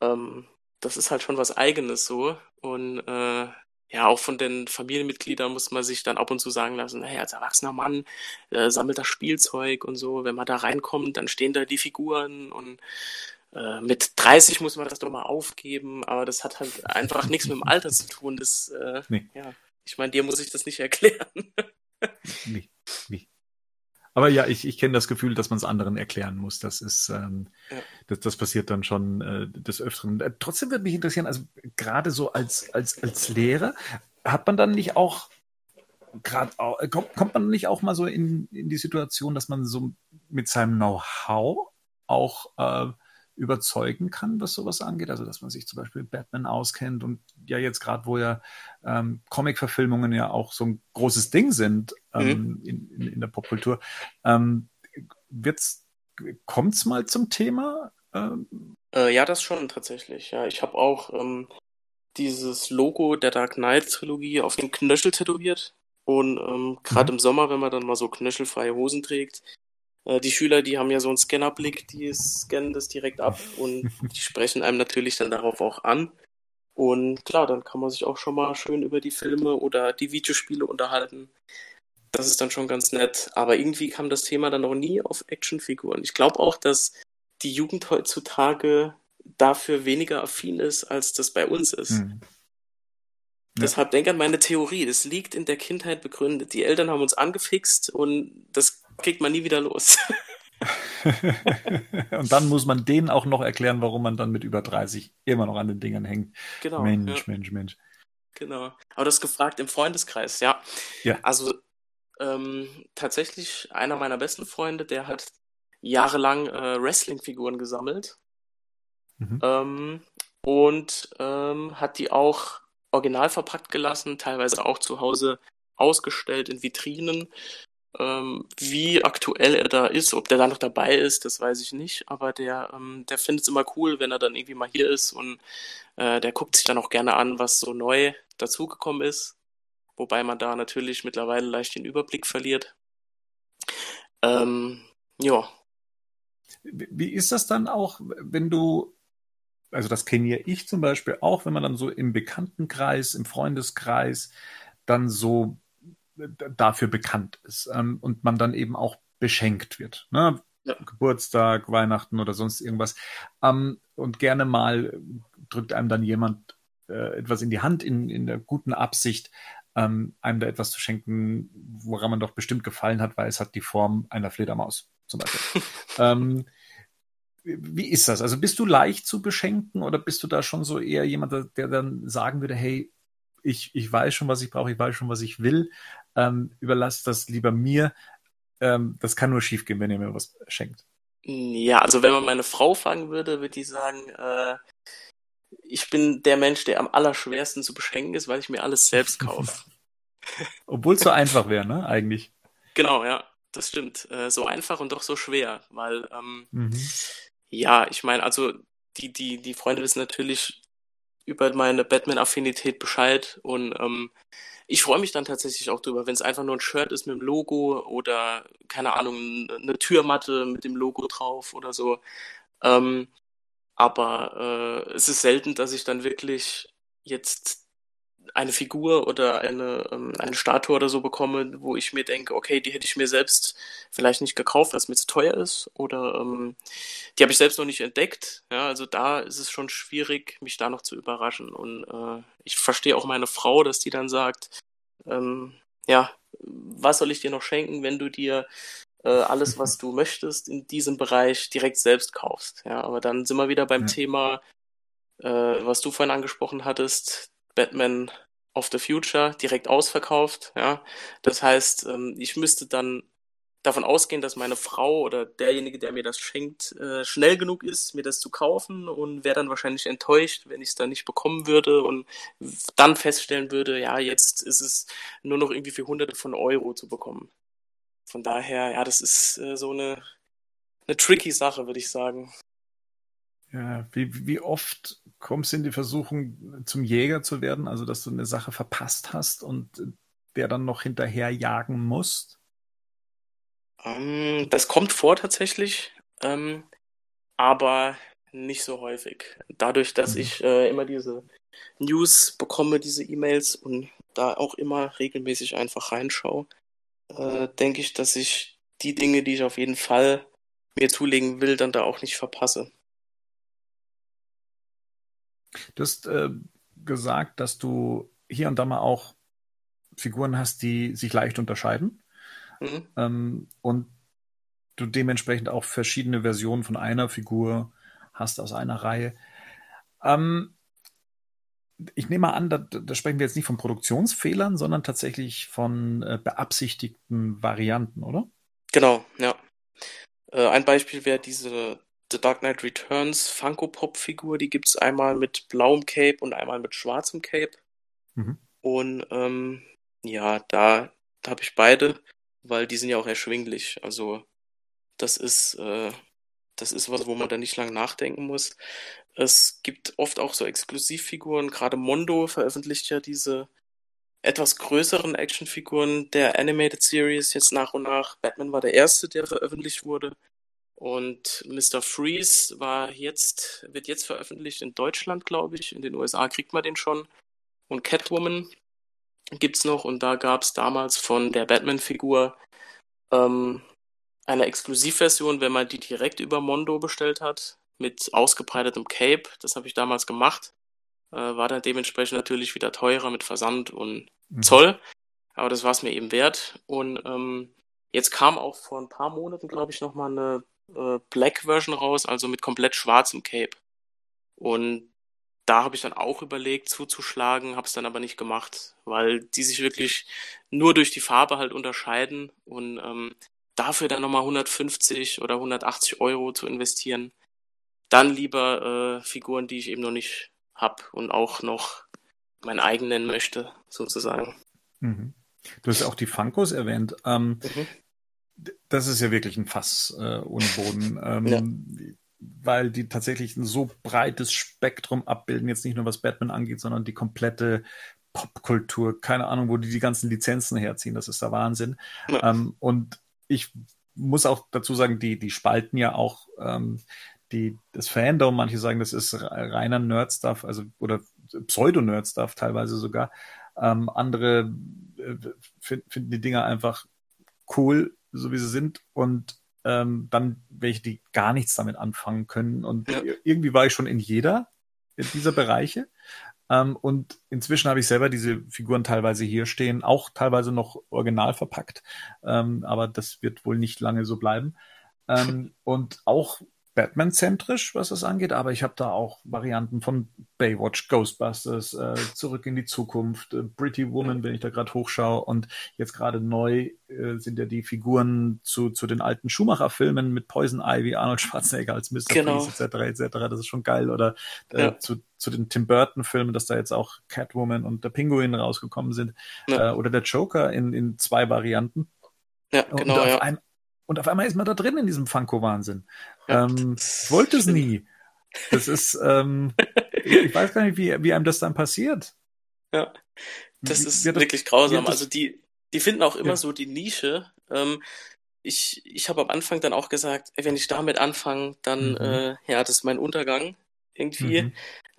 ähm, das ist halt schon was Eigenes so. Und äh, ja, auch von den Familienmitgliedern muss man sich dann ab und zu sagen lassen, hey, als erwachsener Mann äh, sammelt das Spielzeug und so. Wenn man da reinkommt, dann stehen da die Figuren und äh, mit 30 muss man das doch mal aufgeben, aber das hat halt einfach nichts mit dem Alter zu tun. Das, äh, nee. ja, ich meine, dir muss ich das nicht erklären. nee, nee. Aber ja, ich, ich kenne das Gefühl, dass man es anderen erklären muss. Das ist, ähm, ja. das, das passiert dann schon äh, des Öfteren. Äh, trotzdem würde mich interessieren, also gerade so als, als, als Lehrer, hat man dann nicht auch gerade äh, kommt, kommt man nicht auch mal so in, in die Situation, dass man so mit seinem Know-how auch äh, überzeugen kann, was sowas angeht. Also dass man sich zum Beispiel Batman auskennt und ja jetzt gerade, wo ja ähm, Comic-Verfilmungen ja auch so ein großes Ding sind ähm, mhm. in, in, in, der Popkultur, ähm, wird's, kommt's mal zum Thema? Ähm, äh, ja, das schon tatsächlich. Ja, ich habe auch ähm, dieses Logo der Dark Knight Trilogie auf den Knöchel tätowiert. Und ähm, gerade mhm. im Sommer, wenn man dann mal so knöchelfreie Hosen trägt, die Schüler, die haben ja so einen Scannerblick, die scannen das direkt ab und die sprechen einem natürlich dann darauf auch an. Und klar, dann kann man sich auch schon mal schön über die Filme oder die Videospiele unterhalten. Das ist dann schon ganz nett. Aber irgendwie kam das Thema dann noch nie auf Actionfiguren. Ich glaube auch, dass die Jugend heutzutage dafür weniger affin ist, als das bei uns ist. Mhm. Ja. Deshalb denk an meine Theorie. Das liegt in der Kindheit begründet. Die Eltern haben uns angefixt und das kriegt man nie wieder los. und dann muss man denen auch noch erklären, warum man dann mit über 30 immer noch an den Dingern hängt. Genau. Mensch, ja. Mensch, Mensch. Genau. Aber das gefragt im Freundeskreis, ja. Ja. Also ähm, tatsächlich einer meiner besten Freunde, der hat jahrelang äh, Wrestling-Figuren gesammelt. Mhm. Ähm, und ähm, hat die auch original verpackt gelassen, teilweise auch zu Hause ausgestellt in Vitrinen. Ähm, wie aktuell er da ist, ob der da noch dabei ist, das weiß ich nicht. Aber der, ähm, der findet es immer cool, wenn er dann irgendwie mal hier ist und äh, der guckt sich dann auch gerne an, was so neu dazugekommen ist. Wobei man da natürlich mittlerweile leicht den Überblick verliert. Ähm, ja. Wie ist das dann auch, wenn du, also das kenne ich zum Beispiel auch, wenn man dann so im Bekanntenkreis, im Freundeskreis dann so dafür bekannt ist ähm, und man dann eben auch beschenkt wird. Ne? Ja. Geburtstag, Weihnachten oder sonst irgendwas. Ähm, und gerne mal drückt einem dann jemand äh, etwas in die Hand in, in der guten Absicht, ähm, einem da etwas zu schenken, woran man doch bestimmt gefallen hat, weil es hat die Form einer Fledermaus zum Beispiel. ähm, wie ist das? Also bist du leicht zu beschenken oder bist du da schon so eher jemand, der dann sagen würde, hey, ich, ich weiß schon, was ich brauche, ich weiß schon, was ich will, ähm, überlasst das lieber mir. Ähm, das kann nur schief gehen, wenn ihr mir was schenkt. Ja, also wenn man meine Frau fragen würde, würde die sagen, äh, ich bin der Mensch, der am allerschwersten zu beschenken ist, weil ich mir alles selbst kaufe. Obwohl es so einfach wäre, ne, eigentlich. Genau, ja, das stimmt. Äh, so einfach und doch so schwer, weil, ähm, mhm. Ja, ich meine, also die, die, die Freunde wissen natürlich über meine Batman-Affinität Bescheid und ähm, ich freue mich dann tatsächlich auch drüber, wenn es einfach nur ein Shirt ist mit dem Logo oder, keine Ahnung, eine Türmatte mit dem Logo drauf oder so. Ähm, aber äh, es ist selten, dass ich dann wirklich jetzt eine Figur oder eine, ähm, eine Statue oder so bekomme, wo ich mir denke, okay, die hätte ich mir selbst vielleicht nicht gekauft, weil es mir zu teuer ist. Oder ähm, die habe ich selbst noch nicht entdeckt. Ja, also da ist es schon schwierig, mich da noch zu überraschen. Und äh, ich verstehe auch meine Frau, dass die dann sagt, ähm, ja, was soll ich dir noch schenken, wenn du dir äh, alles, was du möchtest in diesem Bereich direkt selbst kaufst. Ja, aber dann sind wir wieder beim ja. Thema, äh, was du vorhin angesprochen hattest, Batman of the Future direkt ausverkauft. Ja, das heißt, ähm, ich müsste dann davon ausgehen, dass meine Frau oder derjenige, der mir das schenkt, äh, schnell genug ist, mir das zu kaufen und wäre dann wahrscheinlich enttäuscht, wenn ich es dann nicht bekommen würde und dann feststellen würde, ja, jetzt ist es nur noch irgendwie für Hunderte von Euro zu bekommen. Von daher, ja, das ist äh, so eine, eine tricky Sache, würde ich sagen. Ja, wie, wie oft kommst du in die Versuchung, zum Jäger zu werden, also dass du eine Sache verpasst hast und der dann noch hinterher jagen musst? Ähm, das kommt vor tatsächlich, ähm, aber nicht so häufig. Dadurch, dass mhm. ich äh, immer diese News bekomme, diese E-Mails und da auch immer regelmäßig einfach reinschaue, äh, denke ich, dass ich die Dinge, die ich auf jeden Fall mir zulegen will, dann da auch nicht verpasse. Du hast äh, gesagt, dass du hier und da mal auch Figuren hast, die sich leicht unterscheiden. Mhm. Ähm, und du dementsprechend auch verschiedene Versionen von einer Figur hast aus einer Reihe. Ähm, ich nehme mal an, da, da, sprechen wir jetzt nicht von Produktionsfehlern, sondern tatsächlich von äh, beabsichtigten Varianten, oder? Genau, ja. Äh, ein Beispiel wäre diese The Dark Knight Returns Funko Pop Figur. Die gibt es einmal mit blauem Cape und einmal mit schwarzem Cape. Mhm. Und ähm, ja, da, da habe ich beide, weil die sind ja auch erschwinglich. Also das ist, äh, das ist was, wo man da nicht lang nachdenken muss. Es gibt oft auch so Exklusivfiguren. Gerade Mondo veröffentlicht ja diese etwas größeren Actionfiguren der Animated Series jetzt nach und nach. Batman war der erste, der veröffentlicht wurde. Und Mr. Freeze war jetzt, wird jetzt veröffentlicht in Deutschland, glaube ich. In den USA kriegt man den schon. Und Catwoman gibt's noch. Und da gab's damals von der Batman-Figur ähm, eine Exklusivversion, wenn man die direkt über Mondo bestellt hat, mit ausgebreitetem Cape. Das habe ich damals gemacht. Äh, war dann dementsprechend natürlich wieder teurer mit Versand und mhm. Zoll. Aber das war es mir eben wert. Und ähm, jetzt kam auch vor ein paar Monaten, glaube ich, nochmal eine äh, Black Version raus, also mit komplett schwarzem Cape. Und da habe ich dann auch überlegt zuzuschlagen, habe es dann aber nicht gemacht, weil die sich wirklich nur durch die Farbe halt unterscheiden und ähm, dafür dann nochmal 150 oder 180 Euro zu investieren, dann lieber äh, Figuren, die ich eben noch nicht hab und auch noch mein eigen nennen möchte, sozusagen. Mhm. Du hast auch die Funkos erwähnt. Ähm, mhm. Das ist ja wirklich ein Fass äh, ohne Boden. Ähm, ja. Weil die tatsächlich ein so breites Spektrum abbilden, jetzt nicht nur was Batman angeht, sondern die komplette Popkultur. Keine Ahnung, wo die die ganzen Lizenzen herziehen. Das ist der Wahnsinn. Ja. Ähm, und ich muss auch dazu sagen, die, die spalten ja auch ähm, die, das Fandom. Manche sagen, das ist reiner Nerd-Stuff, also oder Pseudo-Nerd-Stuff teilweise sogar. Ähm, andere äh, finden die Dinger einfach cool, so wie sie sind und ähm, dann welche, die gar nichts damit anfangen können. Und ja. irgendwie war ich schon in jeder dieser Bereiche. Ähm, und inzwischen habe ich selber diese Figuren teilweise hier stehen, auch teilweise noch original verpackt. Ähm, aber das wird wohl nicht lange so bleiben. Ähm, und auch Batman-zentrisch, was das angeht, aber ich habe da auch Varianten von Baywatch, Ghostbusters, äh, Zurück in die Zukunft, äh, Pretty Woman, wenn ich da gerade hochschaue und jetzt gerade neu äh, sind ja die Figuren zu, zu den alten Schumacher-Filmen mit Poison Ivy, Arnold Schwarzenegger als Mr. Genau. Freeze etc. etc. Das ist schon geil oder äh, ja. zu, zu den Tim Burton-Filmen, dass da jetzt auch Catwoman und der Pinguin rausgekommen sind ja. äh, oder der Joker in, in zwei Varianten. Ja, genau. Und ja. Ein, und auf einmal ist man da drin in diesem Funko-Wahnsinn. Ja, ähm, ich wollte es nie. Das ist, ähm, ich weiß gar nicht, wie, wie einem das dann passiert. Ja, das wie, ist das, wirklich grausam. Das, also die, die finden auch immer ja. so die Nische. Ähm, ich ich habe am Anfang dann auch gesagt, ey, wenn ich damit anfange, dann, mhm. äh, ja, das ist mein Untergang irgendwie. Mhm.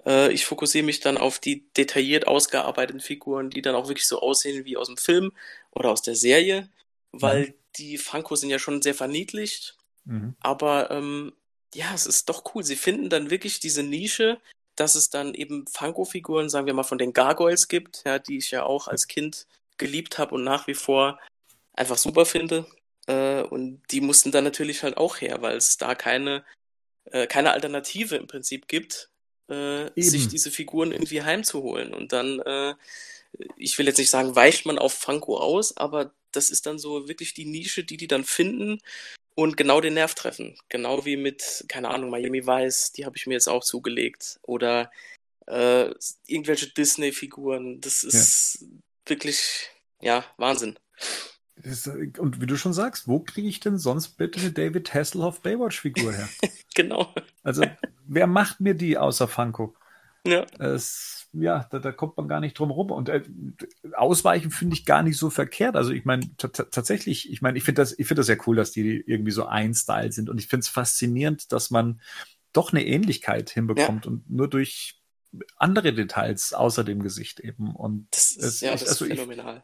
Äh, ich fokussiere mich dann auf die detailliert ausgearbeiteten Figuren, die dann auch wirklich so aussehen wie aus dem Film oder aus der Serie, weil mhm die Funko sind ja schon sehr verniedlicht, mhm. aber ähm, ja, es ist doch cool. Sie finden dann wirklich diese Nische, dass es dann eben Funko-Figuren, sagen wir mal, von den Gargoyles gibt, ja, die ich ja auch als Kind geliebt habe und nach wie vor einfach super finde. Äh, und die mussten dann natürlich halt auch her, weil es da keine, äh, keine Alternative im Prinzip gibt, äh, sich diese Figuren irgendwie heimzuholen. Und dann, äh, ich will jetzt nicht sagen, weicht man auf Funko aus, aber das ist dann so wirklich die Nische, die die dann finden und genau den Nerv treffen. Genau wie mit, keine Ahnung, Miami Vice, die habe ich mir jetzt auch zugelegt. Oder äh, irgendwelche Disney-Figuren. Das ist ja. wirklich, ja, Wahnsinn. Und wie du schon sagst, wo kriege ich denn sonst bitte eine David Hasselhoff Baywatch-Figur her? genau. Also, wer macht mir die außer Funko? Ja. Es, ja, da, da kommt man gar nicht drum rum. Und äh, Ausweichen finde ich gar nicht so verkehrt. Also ich meine, tatsächlich, ich meine, ich finde das, ich finde das sehr cool, dass die irgendwie so ein Style sind. Und ich finde es faszinierend, dass man doch eine Ähnlichkeit hinbekommt ja. und nur durch andere Details außer dem Gesicht eben. Und das ist, ja, das also ist phänomenal.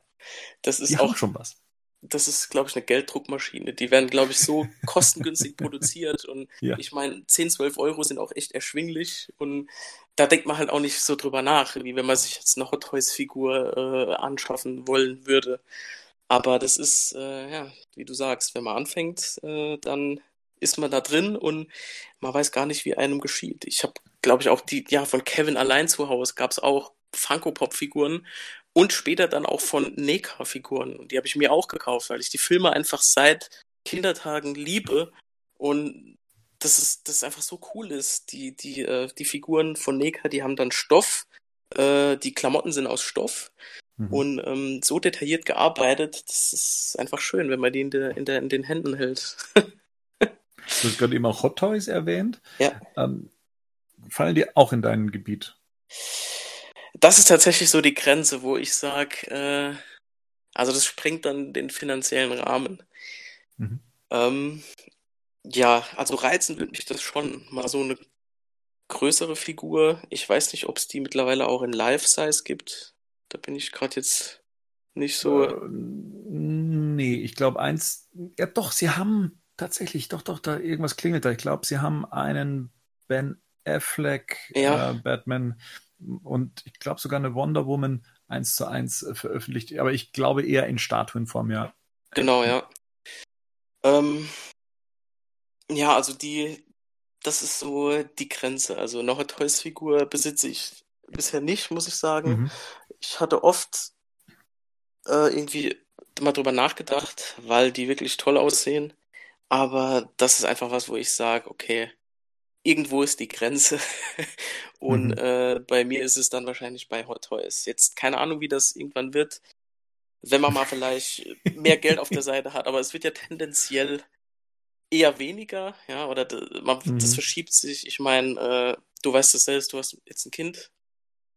Das ist auch schon was das ist, glaube ich, eine Gelddruckmaschine. Die werden, glaube ich, so kostengünstig produziert. Und ja. ich meine, 10, 12 Euro sind auch echt erschwinglich. Und da denkt man halt auch nicht so drüber nach, wie wenn man sich jetzt eine Hot Toys Figur äh, anschaffen wollen würde. Aber das ist, äh, ja, wie du sagst, wenn man anfängt, äh, dann ist man da drin und man weiß gar nicht, wie einem geschieht. Ich habe, glaube ich, auch die, ja, von Kevin allein zu Hause gab es auch Funko-Pop-Figuren und später dann auch von NECA-Figuren. Und die habe ich mir auch gekauft, weil ich die Filme einfach seit Kindertagen liebe und das ist, das ist einfach so cool ist. Die, die, äh, die Figuren von NECA, die haben dann Stoff, äh, die Klamotten sind aus Stoff mhm. und ähm, so detailliert gearbeitet, das ist einfach schön, wenn man die in, der, in, der, in den Händen hält. du hast gerade eben auch Hot Toys erwähnt. Ja. Ähm, fallen die auch in dein Gebiet? Das ist tatsächlich so die Grenze, wo ich sage, äh, also das sprengt dann den finanziellen Rahmen. Mhm. Ähm, ja, also reizen würde mich das schon. Mal so eine größere Figur. Ich weiß nicht, ob es die mittlerweile auch in Life-Size gibt. Da bin ich gerade jetzt nicht so. Äh, nee, ich glaube eins. Ja, doch, sie haben tatsächlich, doch, doch, da irgendwas klingelt da. Ich glaube, sie haben einen Ben Affleck ja. äh, Batman und ich glaube sogar eine Wonder Woman eins zu eins äh, veröffentlicht, aber ich glaube eher in Statuenform, ja. Genau, ja. Ähm, ja, also die, das ist so die Grenze. Also noch eine Toys-Figur besitze ich bisher nicht, muss ich sagen. Mhm. Ich hatte oft äh, irgendwie mal drüber nachgedacht, weil die wirklich toll aussehen. Aber das ist einfach was, wo ich sage, okay, irgendwo ist die Grenze. Und mhm. äh, bei mir ist es dann wahrscheinlich bei Hot Toys. Jetzt keine Ahnung, wie das irgendwann wird. wenn man mal vielleicht mehr Geld auf der Seite hat. Aber es wird ja tendenziell eher weniger, ja, oder man, mhm. das verschiebt sich. Ich meine, äh, du weißt es selbst, du hast jetzt ein Kind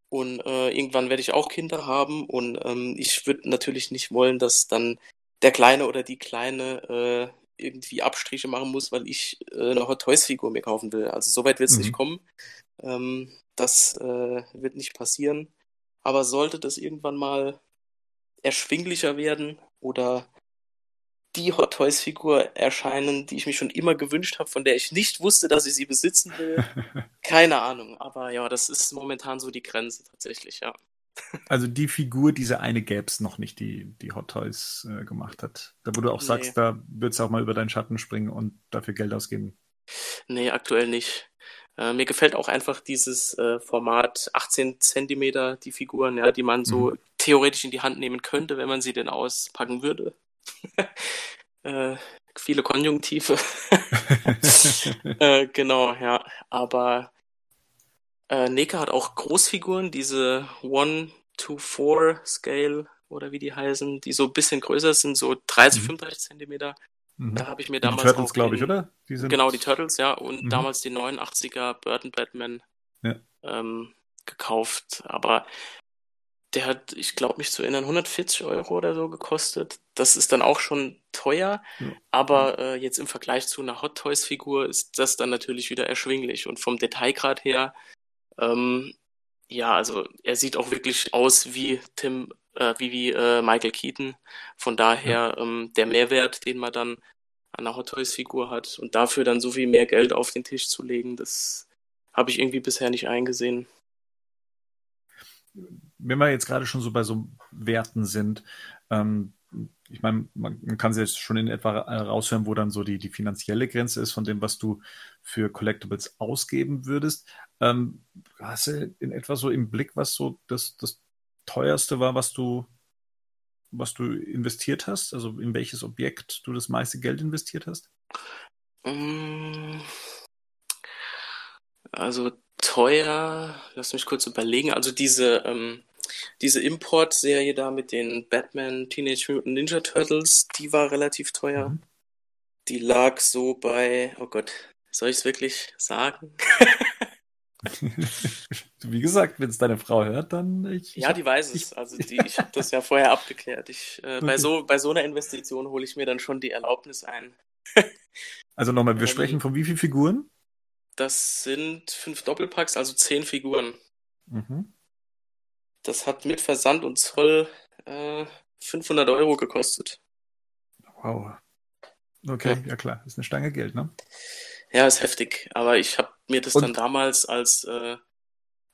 und äh, irgendwann werde ich auch Kinder haben und ähm, ich würde natürlich nicht wollen, dass dann der Kleine oder die Kleine äh, irgendwie Abstriche machen muss, weil ich äh, eine Hot Toys Figur mir kaufen will. Also soweit wird es mhm. nicht kommen. Ähm, das äh, wird nicht passieren. Aber sollte das irgendwann mal erschwinglicher werden oder die Hot Toys Figur erscheinen, die ich mir schon immer gewünscht habe, von der ich nicht wusste, dass ich sie besitzen will. Keine Ahnung, aber ja, das ist momentan so die Grenze tatsächlich, ja. Also die Figur, diese eine gäbe es noch nicht, die, die Hot Toys äh, gemacht hat. Da wo du auch nee. sagst, da würdest du auch mal über deinen Schatten springen und dafür Geld ausgeben. Nee, aktuell nicht. Äh, mir gefällt auch einfach dieses äh, Format 18 Zentimeter, die Figuren, ja, die man so mhm. theoretisch in die Hand nehmen könnte, wenn man sie denn auspacken würde. äh, viele Konjunktive. äh, genau, ja. Aber äh, Neka hat auch Großfiguren, diese 1 to 4 Scale oder wie die heißen, die so ein bisschen größer sind, so 30, mhm. 35 Zentimeter. Mhm. Da habe ich mir damals. Die Turtles, glaube ich, oder? Die sind... Genau, die Turtles, ja. Und mhm. damals die 89er Burton Batman ja. ähm, gekauft. Aber der hat, ich glaube mich zu erinnern, 140 Euro oder so gekostet. Das ist dann auch schon teuer, ja. aber äh, jetzt im Vergleich zu einer Hot Toys Figur ist das dann natürlich wieder erschwinglich. Und vom Detailgrad her ähm, ja, also er sieht auch wirklich aus wie Tim, äh, wie, wie äh, Michael Keaton. Von daher ja. ähm, der Mehrwert, den man dann an einer Hot Toys Figur hat und dafür dann so viel mehr Geld auf den Tisch zu legen, das habe ich irgendwie bisher nicht eingesehen. Wenn wir jetzt gerade schon so bei so Werten sind, ähm, ich meine, man, kann sie jetzt schon in etwa raushören, wo dann so die, die finanzielle Grenze ist von dem, was du für Collectibles ausgeben würdest. Ähm, hast du in etwa so im Blick, was so das, das teuerste war, was du, was du investiert hast? Also in welches Objekt du das meiste Geld investiert hast? Mm. Also teuer, lass mich kurz überlegen. Also diese ähm, diese Import-Serie da mit den Batman Teenage Mutant Ninja Turtles, die war relativ teuer. Mhm. Die lag so bei, oh Gott, soll ich es wirklich sagen? Wie gesagt, wenn es deine Frau hört, dann ich. Ja, die weiß es. Also die, ich habe das ja vorher abgeklärt. Ich, äh, okay. bei, so, bei so einer Investition hole ich mir dann schon die Erlaubnis ein. also nochmal, wir ähm, sprechen von wie vielen Figuren? Das sind fünf Doppelpacks, also zehn Figuren. Mhm. Das hat mit Versand und Zoll äh, 500 Euro gekostet. Wow. Okay, ja, ja klar, ist eine Stange Geld, ne? Ja, ist heftig. Aber ich habe mir das und? dann damals als äh,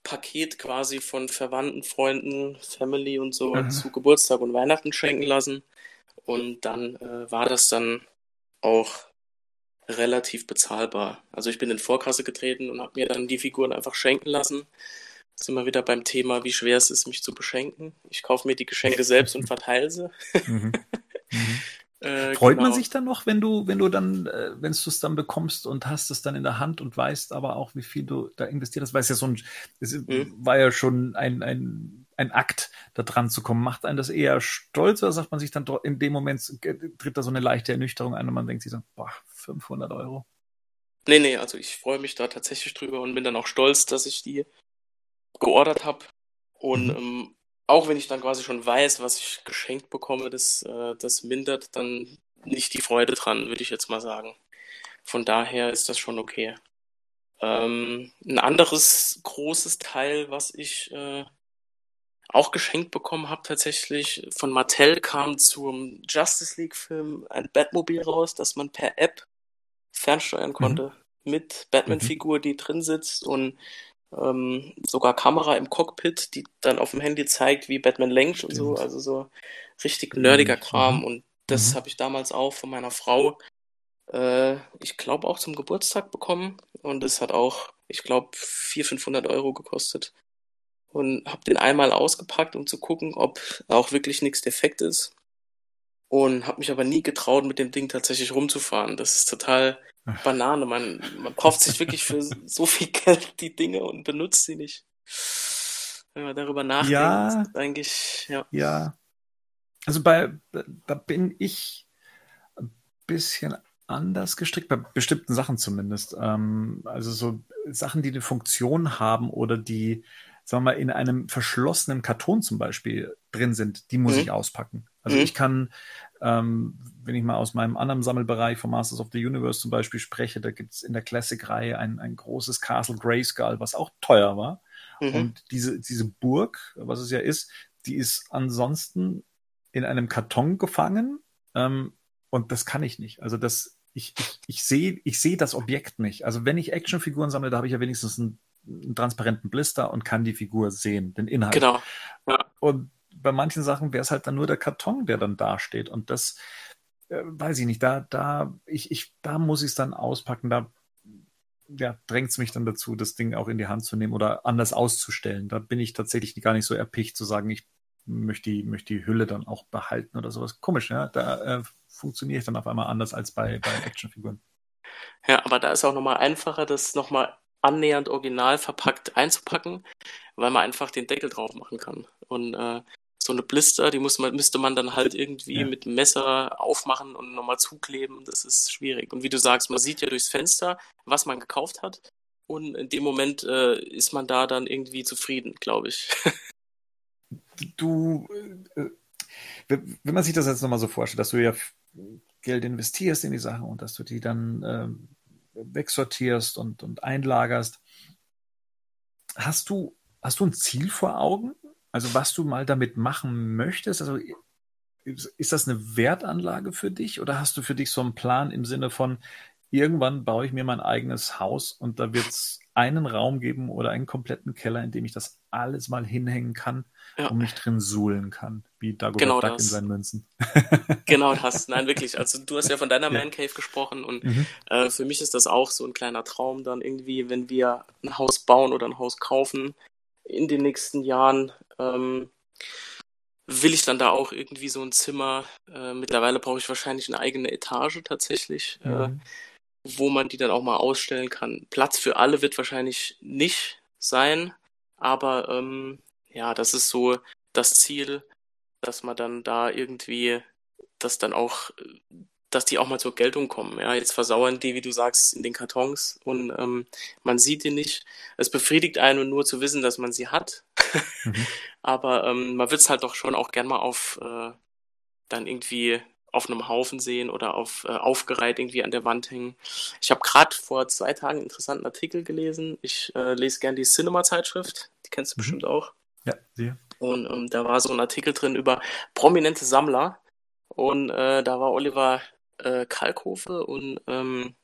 Paket quasi von Verwandten, Freunden, Family und so mhm. zu Geburtstag und Weihnachten schenken lassen. Und dann äh, war das dann auch relativ bezahlbar. Also ich bin in Vorkasse getreten und habe mir dann die Figuren einfach schenken lassen sind wir wieder beim Thema, wie schwer es ist, mich zu beschenken. Ich kaufe mir die Geschenke selbst und verteile sie. Mhm. Mhm. Äh, Freut genau. man sich dann noch, wenn du, wenn du dann, äh, wenn du es dann bekommst und hast es dann in der Hand und weißt aber auch, wie viel du da investiert hast, weil es ja so ein, es mhm. war ja schon ein, ein, ein Akt, da dran zu kommen. Macht einen das eher stolz oder sagt man sich dann in dem Moment, tritt da so eine leichte Ernüchterung ein und man denkt sich so, boah, 500 Euro? Nee, nee, also ich freue mich da tatsächlich drüber und bin dann auch stolz, dass ich die geordert habe. Und mhm. ähm, auch wenn ich dann quasi schon weiß, was ich geschenkt bekomme, das, äh, das mindert dann nicht die Freude dran, würde ich jetzt mal sagen. Von daher ist das schon okay. Ähm, ein anderes großes Teil, was ich äh, auch geschenkt bekommen habe, tatsächlich von Mattel kam zum Justice League-Film ein Batmobil raus, das man per App fernsteuern mhm. konnte. Mhm. Mit Batman-Figur, die drin sitzt und ähm, sogar Kamera im Cockpit, die dann auf dem Handy zeigt, wie Batman lenkt und so. Also so richtig nerdiger Kram. Mhm. Und das mhm. habe ich damals auch von meiner Frau, äh, ich glaube, auch zum Geburtstag bekommen. Und es hat auch, ich glaube, 400, 500 Euro gekostet. Und habe den einmal ausgepackt, um zu gucken, ob auch wirklich nichts defekt ist. Und habe mich aber nie getraut, mit dem Ding tatsächlich rumzufahren. Das ist total Banane. Man, man kauft sich wirklich für so viel Geld die Dinge und benutzt sie nicht. Wenn man darüber nachdenkt, ja, eigentlich, ja. Ja. Also bei, da bin ich ein bisschen anders gestrickt, bei bestimmten Sachen zumindest. Ähm, also so Sachen, die eine Funktion haben oder die, sagen wir mal, in einem verschlossenen Karton zum Beispiel drin sind, die muss mhm. ich auspacken. Also mhm. ich kann, ähm, wenn ich mal aus meinem anderen Sammelbereich von Masters of the Universe zum Beispiel spreche, da gibt es in der Classic-Reihe ein, ein großes Castle Grayskull, was auch teuer war. Mhm. Und diese, diese Burg, was es ja ist, die ist ansonsten in einem Karton gefangen. Ähm, und das kann ich nicht. Also das, ich, ich, ich sehe ich seh das Objekt nicht. Also wenn ich Actionfiguren sammle, da habe ich ja wenigstens einen, einen, transparenten Blister und kann die Figur sehen, den Inhalt. Genau. Ja. Und bei manchen Sachen wäre es halt dann nur der Karton, der dann dasteht. Und das äh, weiß ich nicht. Da, da, ich, ich, da muss ich es dann auspacken. Da ja, drängt es mich dann dazu, das Ding auch in die Hand zu nehmen oder anders auszustellen. Da bin ich tatsächlich gar nicht so erpicht zu sagen, ich möchte die, möchte die Hülle dann auch behalten oder sowas. Komisch, ja. Da äh, funktioniere ich dann auf einmal anders als bei, bei Actionfiguren. Ja, aber da ist auch nochmal einfacher, das nochmal annähernd original verpackt einzupacken, weil man einfach den Deckel drauf machen kann. Und äh, so eine Blister, die muss man, müsste man dann halt irgendwie ja. mit dem Messer aufmachen und nochmal zukleben. Das ist schwierig. Und wie du sagst, man sieht ja durchs Fenster, was man gekauft hat. Und in dem Moment äh, ist man da dann irgendwie zufrieden, glaube ich. du, äh, wenn man sich das jetzt nochmal so vorstellt, dass du ja Geld investierst in die Sache und dass du die dann äh, wegsortierst und, und einlagerst, hast du, hast du ein Ziel vor Augen? Also was du mal damit machen möchtest? Also ist das eine Wertanlage für dich oder hast du für dich so einen Plan im Sinne von, irgendwann baue ich mir mein eigenes Haus und da wird es einen Raum geben oder einen kompletten Keller, in dem ich das alles mal hinhängen kann ja. und mich drin suhlen kann, wie Dagobert genau Duck das. in seinen Münzen. genau das. Nein, wirklich. Also du hast ja von deiner ja. Man Cave gesprochen und mhm. äh, für mich ist das auch so ein kleiner Traum dann irgendwie, wenn wir ein Haus bauen oder ein Haus kaufen in den nächsten Jahren. Ähm, will ich dann da auch irgendwie so ein Zimmer. Äh, mittlerweile brauche ich wahrscheinlich eine eigene Etage tatsächlich. Äh, mhm. Äh, wo man die dann auch mal ausstellen kann. Platz für alle wird wahrscheinlich nicht sein, aber ähm, ja, das ist so das Ziel, dass man dann da irgendwie, dass dann auch, dass die auch mal zur Geltung kommen. Ja, jetzt versauern die, wie du sagst, in den Kartons und ähm, man sieht die nicht. Es befriedigt einen nur zu wissen, dass man sie hat. mhm. Aber ähm, man wird es halt doch schon auch gern mal auf äh, dann irgendwie auf einem Haufen sehen oder auf, äh, aufgereiht irgendwie an der Wand hängen. Ich habe gerade vor zwei Tagen einen interessanten Artikel gelesen. Ich äh, lese gern die Cinema-Zeitschrift, die kennst du mhm. bestimmt auch. Ja, sehr. Und ähm, da war so ein Artikel drin über prominente Sammler. Und äh, da war Oliver äh, Kalkofe und ähm,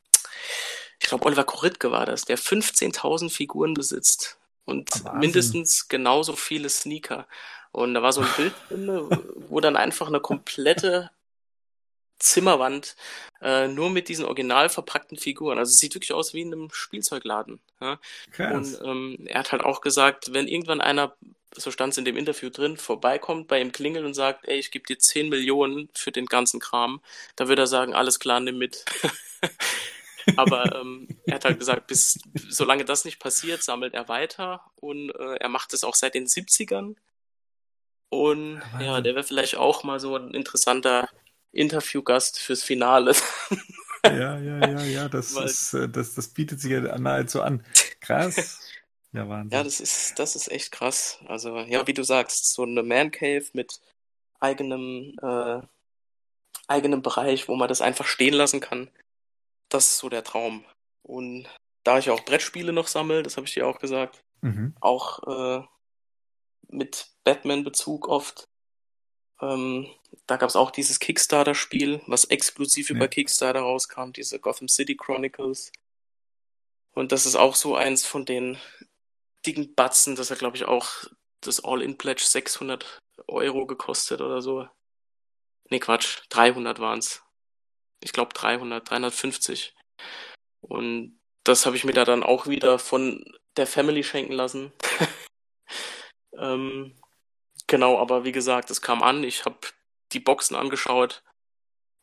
ich glaube Oliver Koritke war das, der 15.000 Figuren besitzt und Wahnsinn. mindestens genauso viele Sneaker. Und da war so ein Bild drin, wo dann einfach eine komplette Zimmerwand äh, nur mit diesen original verpackten Figuren. Also es sieht wirklich aus wie in einem Spielzeugladen. Ja? Und ähm, er hat halt auch gesagt, wenn irgendwann einer, so stand es in dem Interview drin, vorbeikommt, bei ihm klingelt und sagt, ey, ich gebe dir 10 Millionen für den ganzen Kram, da würde er sagen, alles klar, nimm mit. Aber ähm, er hat halt gesagt, bis solange das nicht passiert, sammelt er weiter und äh, er macht es auch seit den 70ern. Und Wahnsinn. ja, der wäre vielleicht auch mal so ein interessanter Interviewgast fürs Finale. ja, ja, ja, ja, das, Weil, ist, äh, das, das bietet sich ja nahezu an. Krass. Ja, Wahnsinn. Ja, das ist, das ist echt krass. Also, ja, wie du sagst, so eine Man Cave mit eigenem, äh, eigenem Bereich, wo man das einfach stehen lassen kann. Das ist so der Traum. Und da ich auch Brettspiele noch sammle, das habe ich dir auch gesagt, mhm. auch äh, mit Batman-Bezug oft, ähm, da gab es auch dieses Kickstarter-Spiel, was exklusiv ja. über Kickstarter rauskam, diese Gotham City Chronicles. Und das ist auch so eins von den dicken Batzen, das hat, glaube ich, auch das All-In-Pledge 600 Euro gekostet oder so. Nee, Quatsch, 300 waren's. Ich glaube 300, 350. Und das habe ich mir da dann auch wieder von der Family schenken lassen. ähm, Genau, aber wie gesagt, es kam an, ich habe die Boxen angeschaut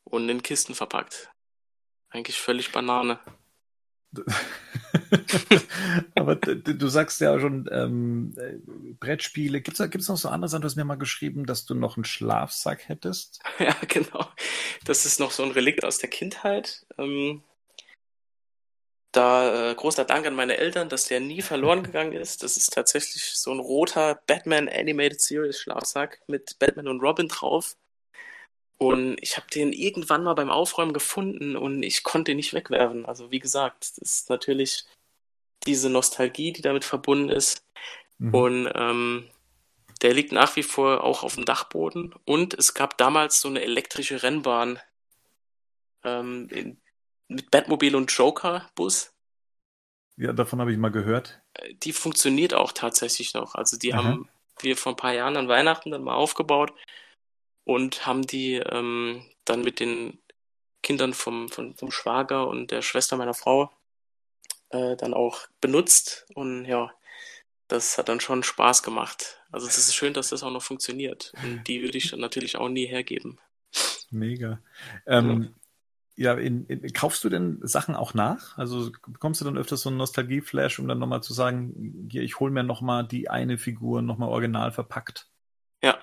und in Kisten verpackt. Eigentlich völlig Banane. Aber du sagst ja schon ähm, Brettspiele. Gibt es noch so andere Sachen? Du hast mir mal geschrieben, dass du noch einen Schlafsack hättest. Ja, genau. Das ist noch so ein Relikt aus der Kindheit. Ähm, da äh, großer Dank an meine Eltern, dass der nie verloren gegangen ist. Das ist tatsächlich so ein roter Batman Animated Series Schlafsack mit Batman und Robin drauf. Und ich habe den irgendwann mal beim Aufräumen gefunden und ich konnte ihn nicht wegwerfen. Also wie gesagt, das ist natürlich diese Nostalgie, die damit verbunden ist. Mhm. Und ähm, der liegt nach wie vor auch auf dem Dachboden. Und es gab damals so eine elektrische Rennbahn ähm, in, mit Batmobil und Joker-Bus. Ja, davon habe ich mal gehört. Äh, die funktioniert auch tatsächlich noch. Also die Aha. haben wir vor ein paar Jahren an Weihnachten dann mal aufgebaut und haben die ähm, dann mit den Kindern vom, vom, vom Schwager und der Schwester meiner Frau äh, dann auch benutzt. Und ja, das hat dann schon Spaß gemacht. Also es ist schön, dass das auch noch funktioniert. Und die würde ich dann natürlich auch nie hergeben. Mega. Ähm, ja, in, in, kaufst du denn Sachen auch nach? Also bekommst du dann öfters so einen Nostalgie-Flash, um dann nochmal zu sagen, hier, ich hole mir nochmal die eine Figur nochmal original verpackt? Ja,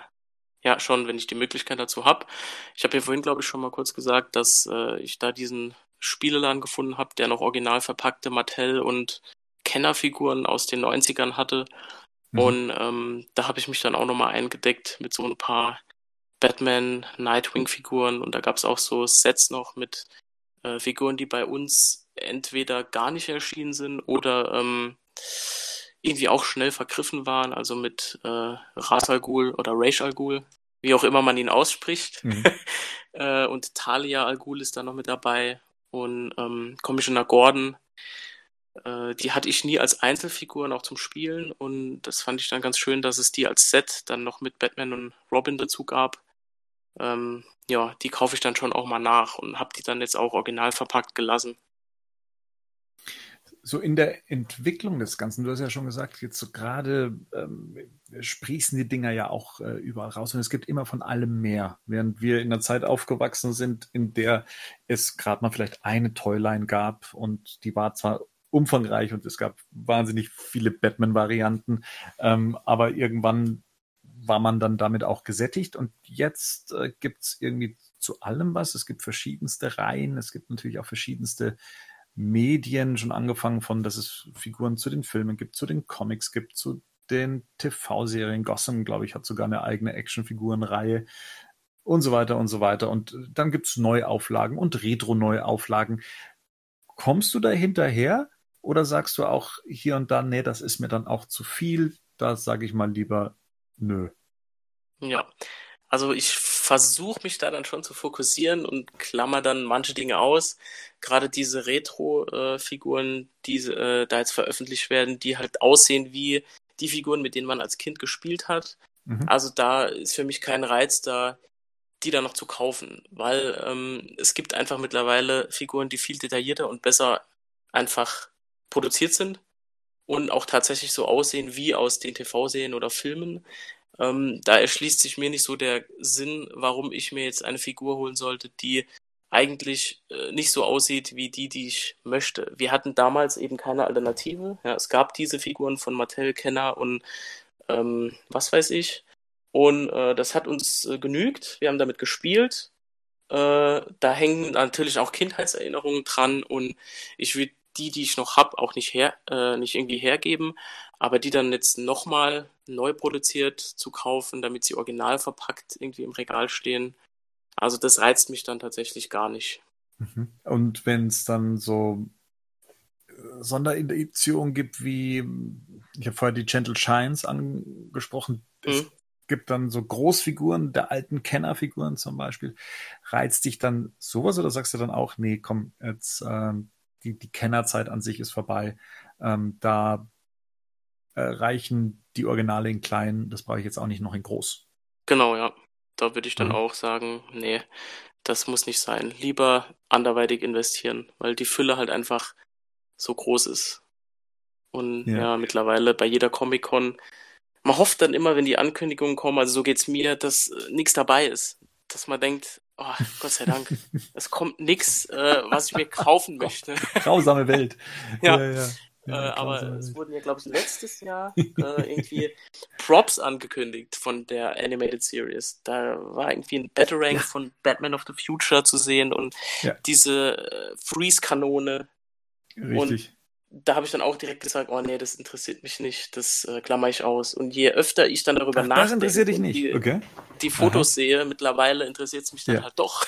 ja, schon, wenn ich die Möglichkeit dazu habe. Ich habe ja vorhin, glaube ich, schon mal kurz gesagt, dass äh, ich da diesen Spieleladen gefunden habe, der noch original verpackte Mattel und Kennerfiguren aus den 90ern hatte. Mhm. Und ähm, da habe ich mich dann auch nochmal eingedeckt mit so ein paar Batman, Nightwing-Figuren und da gab es auch so Sets noch mit äh, Figuren, die bei uns entweder gar nicht erschienen sind oder ähm, irgendwie auch schnell vergriffen waren, also mit äh, Ras Al Ghul oder Raish Ghul, wie auch immer man ihn ausspricht. Mhm. äh, und Talia Al Ghul ist da noch mit dabei und ähm, Commissioner Gordon. Äh, die hatte ich nie als Einzelfiguren auch zum Spielen und das fand ich dann ganz schön, dass es die als Set dann noch mit Batman und Robin dazu gab ähm, ja, die kaufe ich dann schon auch mal nach und habe die dann jetzt auch original verpackt gelassen. So in der Entwicklung des Ganzen, du hast ja schon gesagt, jetzt so gerade ähm, sprießen die Dinger ja auch äh, überall raus und es gibt immer von allem mehr. Während wir in einer Zeit aufgewachsen sind, in der es gerade mal vielleicht eine Toyline gab und die war zwar umfangreich und es gab wahnsinnig viele Batman-Varianten, ähm, aber irgendwann war man dann damit auch gesättigt und jetzt äh, gibt es irgendwie zu allem was. Es gibt verschiedenste Reihen, es gibt natürlich auch verschiedenste Medien, schon angefangen von, dass es Figuren zu den Filmen gibt, zu den Comics gibt, zu den TV-Serien. Gotham, glaube ich, hat sogar eine eigene Actionfigurenreihe und so weiter und so weiter. Und dann gibt es Neuauflagen und Retro-Neuauflagen. Kommst du da hinterher oder sagst du auch hier und da, nee, das ist mir dann auch zu viel, da sage ich mal lieber Nö. Ja, also ich versuche mich da dann schon zu fokussieren und klammer dann manche Dinge aus. Gerade diese Retro-Figuren, die äh, da jetzt veröffentlicht werden, die halt aussehen wie die Figuren, mit denen man als Kind gespielt hat. Mhm. Also da ist für mich kein Reiz da, die da noch zu kaufen, weil ähm, es gibt einfach mittlerweile Figuren, die viel detaillierter und besser einfach produziert sind und auch tatsächlich so aussehen wie aus den TV-Serien oder Filmen. Ähm, da erschließt sich mir nicht so der Sinn, warum ich mir jetzt eine Figur holen sollte, die eigentlich äh, nicht so aussieht wie die, die ich möchte. Wir hatten damals eben keine Alternative. Ja, es gab diese Figuren von Mattel, Kenner und ähm, was weiß ich. Und äh, das hat uns äh, genügt. Wir haben damit gespielt. Äh, da hängen natürlich auch Kindheitserinnerungen dran und ich würde die, die ich noch habe, auch nicht her, äh, nicht irgendwie hergeben, aber die dann jetzt nochmal neu produziert zu kaufen, damit sie original verpackt irgendwie im Regal stehen. Also das reizt mich dann tatsächlich gar nicht. Mhm. Und wenn es dann so äh, Sondereditionen gibt, wie ich habe vorher die Gentle Shines angesprochen, mhm. es gibt dann so Großfiguren der alten Kennerfiguren zum Beispiel. Reizt dich dann sowas oder sagst du dann auch, nee, komm, jetzt ähm, die, die Kennerzeit an sich ist vorbei. Ähm, da äh, reichen die Originale in klein, das brauche ich jetzt auch nicht noch in groß. Genau, ja. Da würde ich dann mhm. auch sagen, nee, das muss nicht sein. Lieber anderweitig investieren, weil die Fülle halt einfach so groß ist. Und ja, ja mittlerweile bei jeder Comic-Con, man hofft dann immer, wenn die Ankündigungen kommen, also so geht's mir, dass äh, nichts dabei ist. Dass man denkt, Oh, Gott sei Dank. Es kommt nichts, äh, was ich mir kaufen möchte. Grausame Welt. ja. ja, ja. Ja, äh, aber es wurden ja, glaube ich, letztes Jahr äh, irgendwie Props angekündigt von der Animated Series. Da war irgendwie ein Batarang ja. von Batman of the Future zu sehen und ja. diese äh, Freeze-Kanone. Richtig. Und da habe ich dann auch direkt gesagt, oh nee, das interessiert mich nicht, das äh, klammer ich aus. Und je öfter ich dann darüber Ach, nachdenke, das interessiert dich nicht. Die, okay. die Fotos Aha. sehe, mittlerweile interessiert es mich dann halt doch.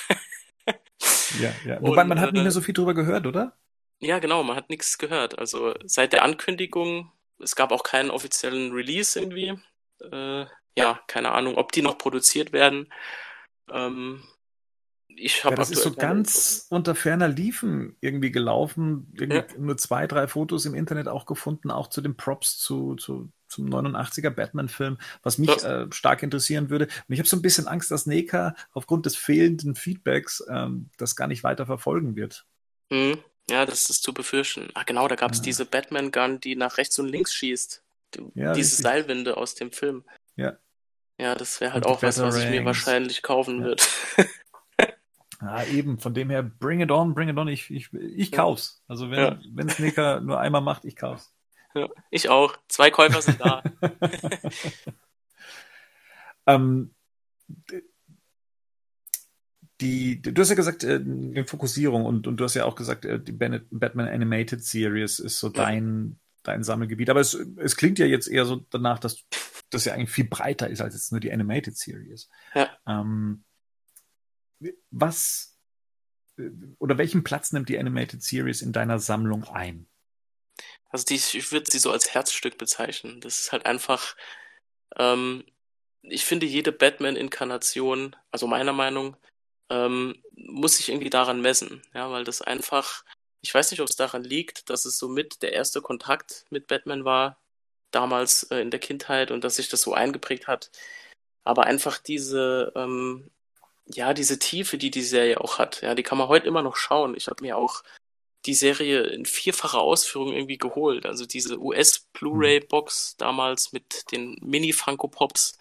ja, ja. Wobei und, man hat nicht mehr äh, so viel drüber gehört, oder? Ja, genau, man hat nichts gehört. Also seit der Ankündigung, es gab auch keinen offiziellen Release irgendwie. Äh, ja, keine Ahnung, ob die noch produziert werden. Ähm, ich habe ja, das ist so ganz unter ferner Liefen irgendwie gelaufen. Irgendwie ja. nur zwei, drei Fotos im Internet auch gefunden, auch zu den Props zu, zu zum 89er Batman-Film, was mich äh, stark interessieren würde. Und ich habe so ein bisschen Angst, dass Neka aufgrund des fehlenden Feedbacks ähm, das gar nicht weiter verfolgen wird. Mhm. Ja, das ist zu befürchten. Ach genau, da gab es ja. diese Batman-Gun, die nach rechts und links schießt. Ja, diese richtig. Seilwinde aus dem Film. Ja. Ja, das wäre halt und auch was, was ich mir wahrscheinlich kaufen ja. würde. Ja, eben, von dem her, bring it on, bring it on, ich, ich, ich kauf's. Also wenn, ja. wenn Snicker nur einmal macht, ich kauf's. Ja, ich auch. Zwei Käufer sind da. ähm, die, du hast ja gesagt, äh, Fokussierung und, und du hast ja auch gesagt, äh, die Batman Animated Series ist so dein, dein Sammelgebiet. Aber es, es klingt ja jetzt eher so danach, dass das ja eigentlich viel breiter ist als jetzt nur die Animated Series. Ja. Ähm, was äh, oder welchen Platz nimmt die Animated Series in deiner Sammlung ein? Also die, ich würde sie so als Herzstück bezeichnen. Das ist halt einfach, ähm, ich finde jede Batman-Inkarnation, also meiner Meinung, ähm, muss sich irgendwie daran messen, ja, weil das einfach, ich weiß nicht, ob es daran liegt, dass es somit der erste Kontakt mit Batman war, damals äh, in der Kindheit und dass sich das so eingeprägt hat. Aber einfach diese, ähm, ja, diese Tiefe, die die Serie auch hat, ja, die kann man heute immer noch schauen. Ich habe mir auch die Serie in vierfacher Ausführung irgendwie geholt. Also diese US Blu-ray-Box damals mit den Mini-Funko-Pops.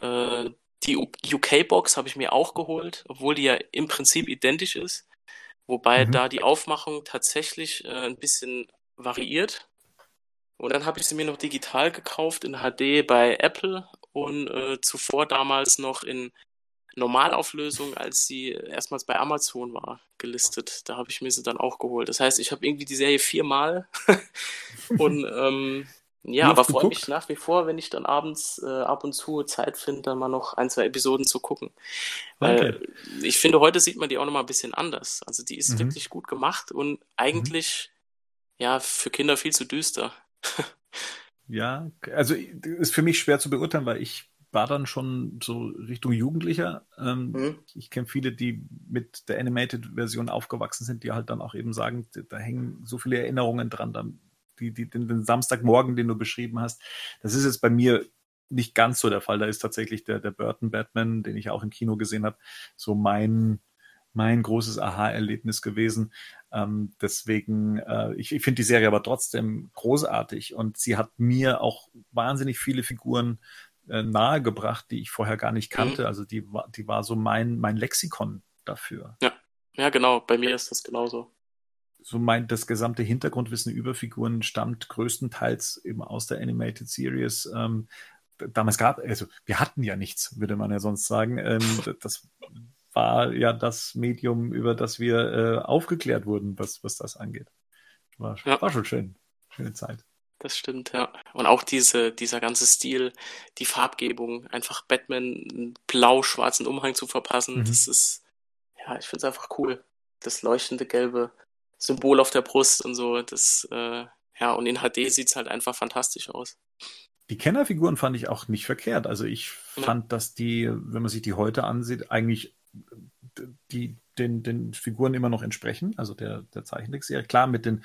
Äh, die UK-Box habe ich mir auch geholt, obwohl die ja im Prinzip identisch ist. Wobei mhm. da die Aufmachung tatsächlich äh, ein bisschen variiert. Und dann habe ich sie mir noch digital gekauft in HD bei Apple und äh, zuvor damals noch in Normalauflösung, als sie erstmals bei Amazon war, gelistet. Da habe ich mir sie dann auch geholt. Das heißt, ich habe irgendwie die Serie viermal und ähm, ja, aber freue mich nach wie vor, wenn ich dann abends äh, ab und zu Zeit finde, dann mal noch ein, zwei Episoden zu gucken. Weil okay. ich finde, heute sieht man die auch noch mal ein bisschen anders. Also die ist mhm. wirklich gut gemacht und eigentlich mhm. ja für Kinder viel zu düster. ja, also ist für mich schwer zu beurteilen, weil ich war dann schon so Richtung Jugendlicher. Ähm, mhm. Ich kenne viele, die mit der Animated-Version aufgewachsen sind, die halt dann auch eben sagen, da hängen so viele Erinnerungen dran, dann die, die, den, den Samstagmorgen, den du beschrieben hast. Das ist jetzt bei mir nicht ganz so der Fall. Da ist tatsächlich der, der Burton Batman, den ich auch im Kino gesehen habe, so mein, mein großes Aha-Erlebnis gewesen. Ähm, deswegen, äh, ich, ich finde die Serie aber trotzdem großartig und sie hat mir auch wahnsinnig viele Figuren äh, nahegebracht, die ich vorher gar nicht kannte. Mhm. Also die war, die war so mein, mein Lexikon dafür. Ja. ja, genau. Bei mir ist das genauso. So mein, das gesamte Hintergrundwissen über Figuren stammt größtenteils eben aus der Animated Series. Ähm, damals gab, also wir hatten ja nichts, würde man ja sonst sagen. Ähm, das war ja das Medium, über das wir äh, aufgeklärt wurden, was, was das angeht. War, ja. war schon schön. Schöne Zeit. Das stimmt, ja. Und auch diese, dieser ganze Stil, die Farbgebung, einfach Batman einen blau-schwarzen Umhang zu verpassen, mhm. das ist, ja, ich finde es einfach cool. Das leuchtende gelbe Symbol auf der Brust und so, das, äh, ja, und in HD sieht es halt einfach fantastisch aus. Die Kennerfiguren fand ich auch nicht verkehrt. Also ich fand, ja. dass die, wenn man sich die heute ansieht, eigentlich die den, den Figuren immer noch entsprechen, also der, der Zeichentrickserie. Klar, mit den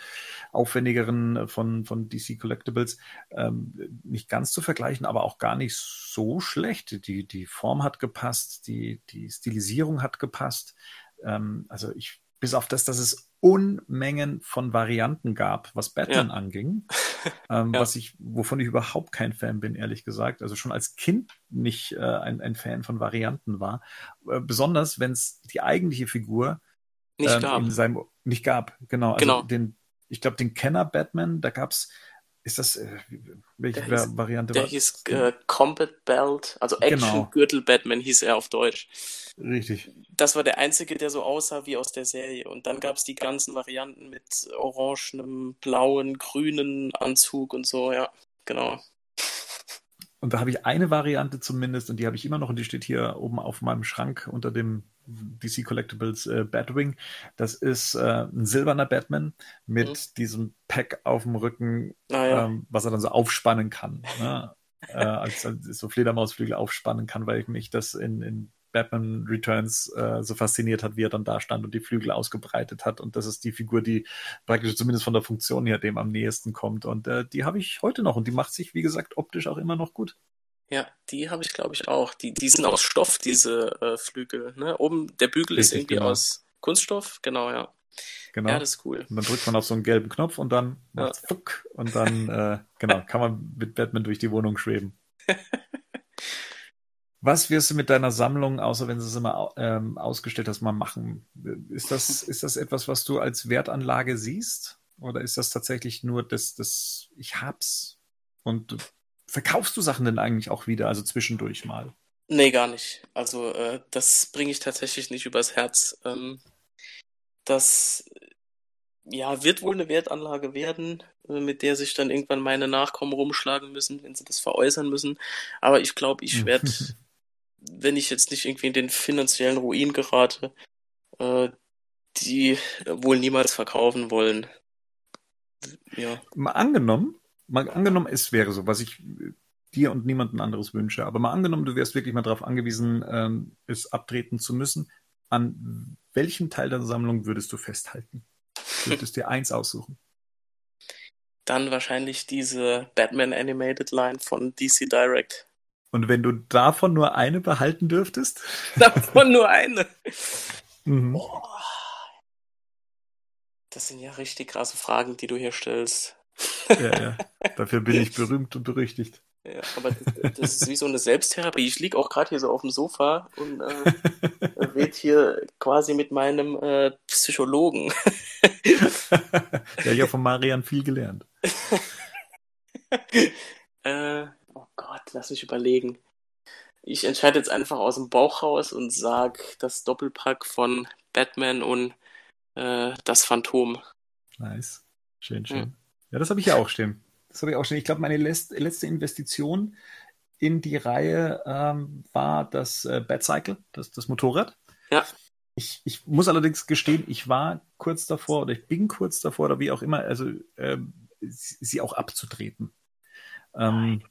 aufwendigeren von, von DC Collectibles ähm, nicht ganz zu vergleichen, aber auch gar nicht so schlecht. Die, die Form hat gepasst, die, die Stilisierung hat gepasst. Ähm, also ich, bis auf das, dass es Unmengen von Varianten gab, was Batman ja. anging, ähm, ja. was ich, wovon ich überhaupt kein Fan bin, ehrlich gesagt. Also schon als Kind nicht äh, ein, ein Fan von Varianten war. Äh, besonders, wenn es die eigentliche Figur nicht ähm, gab. In seinem, nicht gab, genau. Also genau. Den, ich glaube, den Kenner Batman, da gab's ist das, äh, welche der hieß, Variante der war? Der hieß äh, Combat Belt, also Action genau. Gürtel Batman hieß er auf Deutsch. Richtig. Das war der einzige, der so aussah wie aus der Serie. Und dann gab es die ganzen Varianten mit orangenem, blauen, grünen Anzug und so, ja, genau. Und da habe ich eine Variante zumindest, und die habe ich immer noch, und die steht hier oben auf meinem Schrank unter dem DC Collectibles äh, Batwing. Das ist äh, ein silberner Batman mit mhm. diesem Pack auf dem Rücken, ah, ja. ähm, was er dann so aufspannen kann. Ne? äh, als, als so Fledermausflügel aufspannen kann, weil ich mich das in, in Batman Returns äh, so fasziniert hat, wie er dann da stand und die Flügel ausgebreitet hat. Und das ist die Figur, die praktisch zumindest von der Funktion her dem am nächsten kommt. Und äh, die habe ich heute noch und die macht sich, wie gesagt, optisch auch immer noch gut. Ja, die habe ich, glaube ich, auch. Die, die sind aus Stoff, diese äh, Flügel. Ne? Oben der Bügel Richtig, ist irgendwie genau. aus Kunststoff, genau, ja. Genau. Ja, das ist cool. Und dann drückt man auf so einen gelben Knopf und dann ja. fuck und dann, äh, genau, kann man mit Batman durch die Wohnung schweben. Was wirst du mit deiner Sammlung, außer wenn du es immer ähm, ausgestellt hast, mal machen? Ist das, ist das etwas, was du als Wertanlage siehst? Oder ist das tatsächlich nur das, das ich hab's und verkaufst du Sachen denn eigentlich auch wieder, also zwischendurch mal? Nee, gar nicht. Also äh, das bringe ich tatsächlich nicht übers Herz. Ähm, das ja, wird wohl eine Wertanlage werden, äh, mit der sich dann irgendwann meine Nachkommen rumschlagen müssen, wenn sie das veräußern müssen. Aber ich glaube, ich werde, wenn ich jetzt nicht irgendwie in den finanziellen Ruin gerate, äh, die wohl niemals verkaufen wollen. Ja. Mal angenommen, mal angenommen, es wäre so, was ich dir und niemanden anderes wünsche, aber mal angenommen, du wärst wirklich mal darauf angewiesen, ähm, es abtreten zu müssen, an welchem Teil der Sammlung würdest du festhalten? Du würdest dir eins aussuchen. Dann wahrscheinlich diese Batman Animated Line von DC Direct. Und wenn du davon nur eine behalten dürftest? Davon nur eine. Mhm. Das sind ja richtig krasse Fragen, die du hier stellst. Ja, ja. Dafür bin ich berühmt und berüchtigt. Ja, aber das, das ist wie so eine Selbsttherapie. Ich liege auch gerade hier so auf dem Sofa und äh, rede hier quasi mit meinem äh, Psychologen. ja, ich habe von Marian viel gelernt. äh, oh Gott, lass mich überlegen. Ich entscheide jetzt einfach aus dem Bauch raus und sag das Doppelpack von Batman und äh, das Phantom. Nice. Schön, schön. Hm. Ja, das habe ich ja auch stehen. Das habe ich auch stehen. Ich glaube, meine letzte Investition in die Reihe ähm, war das äh, Bad Cycle, das, das Motorrad. Ja. Ich, ich muss allerdings gestehen, ich war kurz davor oder ich bin kurz davor oder wie auch immer, also äh, sie auch abzutreten. Ähm,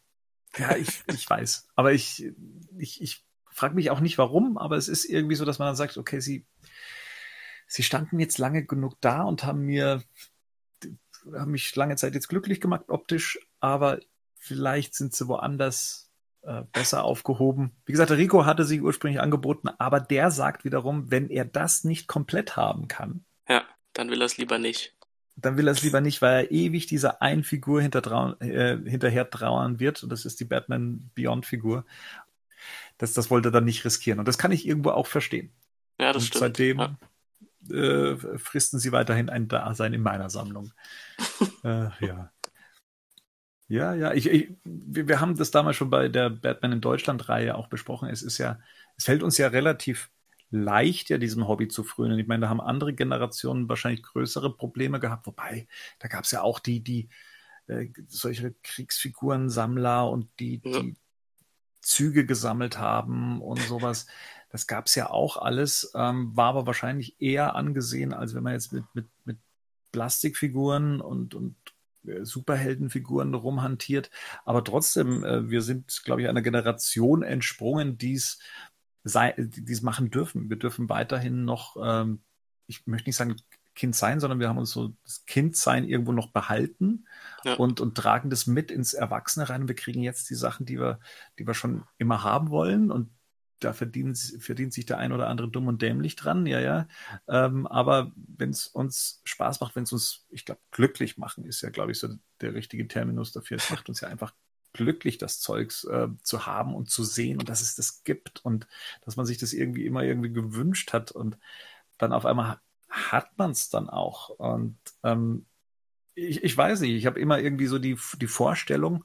ja, ich, ich weiß. Aber ich, ich, ich frage mich auch nicht warum, aber es ist irgendwie so, dass man dann sagt, okay, sie, sie standen jetzt lange genug da und haben mir haben mich lange Zeit jetzt glücklich gemacht optisch, aber vielleicht sind sie woanders äh, besser aufgehoben. Wie gesagt, der Rico hatte sie ursprünglich angeboten, aber der sagt wiederum, wenn er das nicht komplett haben kann. Ja, dann will er es lieber nicht. Dann will er es lieber nicht, weil er ewig dieser einen Figur äh, hinterher trauern wird. Und das ist die Batman Beyond Figur. Das, das wollte er dann nicht riskieren. Und das kann ich irgendwo auch verstehen. Ja, das und stimmt. Seitdem ja äh, fristen sie weiterhin ein Dasein in meiner Sammlung. äh, ja. Ja, ja, ich, ich, wir, haben das damals schon bei der Batman in Deutschland-Reihe auch besprochen. Es ist ja, es fällt uns ja relativ leicht, ja, diesem Hobby zu frönen. Ich meine, da haben andere Generationen wahrscheinlich größere Probleme gehabt, wobei, da gab es ja auch die, die äh, solche Kriegsfiguren-Sammler und die, ja. die Züge gesammelt haben und sowas. Das gab es ja auch alles, ähm, war aber wahrscheinlich eher angesehen, als wenn man jetzt mit, mit, mit Plastikfiguren und, und äh, Superheldenfiguren rumhantiert. Aber trotzdem, äh, wir sind, glaube ich, einer Generation entsprungen, die es machen dürfen. Wir dürfen weiterhin noch, ähm, ich möchte nicht sagen Kind sein, sondern wir haben uns so das Kindsein irgendwo noch behalten ja. und, und tragen das mit ins Erwachsene rein. Wir kriegen jetzt die Sachen, die wir, die wir schon immer haben wollen und da verdient, verdient sich der ein oder andere dumm und dämlich dran, ja, ja. Ähm, aber wenn es uns Spaß macht, wenn es uns, ich glaube, glücklich machen, ist ja, glaube ich, so der richtige Terminus dafür. Es macht uns ja einfach glücklich, das Zeugs äh, zu haben und zu sehen und dass es das gibt und dass man sich das irgendwie immer irgendwie gewünscht hat und dann auf einmal hat man es dann auch. Und ähm, ich, ich weiß nicht, ich habe immer irgendwie so die, die Vorstellung,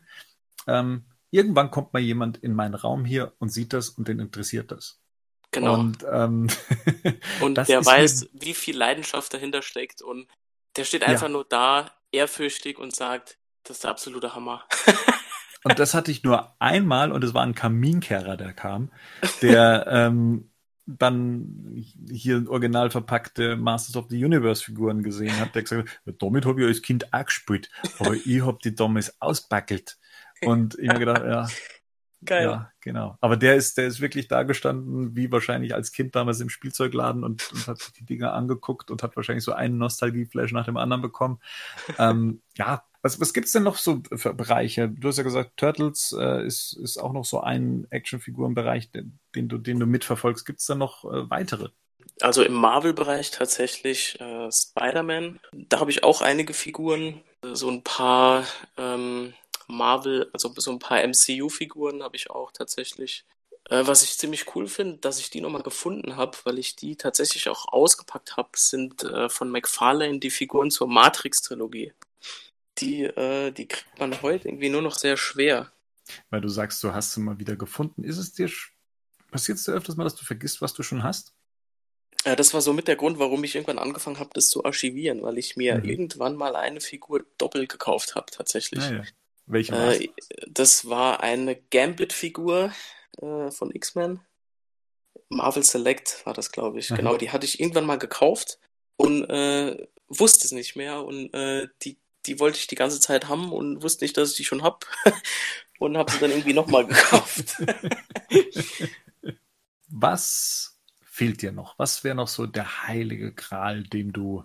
ähm, irgendwann kommt mal jemand in meinen Raum hier und sieht das und den interessiert das. Genau. Und, ähm, und der weiß, wie viel Leidenschaft dahinter steckt und der steht einfach ja. nur da, ehrfürchtig und sagt, das ist der absolute Hammer. und das hatte ich nur einmal und es war ein Kaminkehrer, der kam, der ähm, dann hier original verpackte Masters of the Universe Figuren gesehen hat, der gesagt hat, damit habe ich als Kind auch gespielt, aber ich habe die damals ausbackelt. Und ich habe gedacht, ja, Geil. Ja, genau. Aber der ist, der ist wirklich da gestanden, wie wahrscheinlich als Kind damals im Spielzeugladen und, und hat sich die Dinger angeguckt und hat wahrscheinlich so einen Nostalgieflash nach dem anderen bekommen. ähm, ja, was, was gibt's denn noch so für Bereiche? Du hast ja gesagt, Turtles äh, ist, ist auch noch so ein Actionfigurenbereich, den, den, du, den du mitverfolgst. Gibt's da noch äh, weitere? Also im Marvel-Bereich tatsächlich äh, Spider-Man. Da habe ich auch einige Figuren, so ein paar ähm, Marvel, also so ein paar MCU-Figuren habe ich auch tatsächlich. Äh, was ich ziemlich cool finde, dass ich die nochmal gefunden habe, weil ich die tatsächlich auch ausgepackt habe, sind äh, von McFarlane die Figuren zur Matrix-Trilogie. Die, äh, die kriegt man heute irgendwie nur noch sehr schwer. Weil du sagst, du hast sie mal wieder gefunden. Ist es dir, passiert es dir öfters mal, dass du vergisst, was du schon hast? Ja, das war so mit der Grund, warum ich irgendwann angefangen habe, das zu archivieren, weil ich mir mhm. irgendwann mal eine Figur doppelt gekauft habe, tatsächlich. Ah, ja. Welche war äh, Das war eine Gambit-Figur äh, von X-Men. Marvel Select war das, glaube ich. Mhm. Genau, die hatte ich irgendwann mal gekauft und äh, wusste es nicht mehr. Und äh, die, die wollte ich die ganze Zeit haben und wusste nicht, dass ich die schon habe. und habe sie dann irgendwie nochmal gekauft. Was fehlt dir noch? Was wäre noch so der heilige Gral, dem du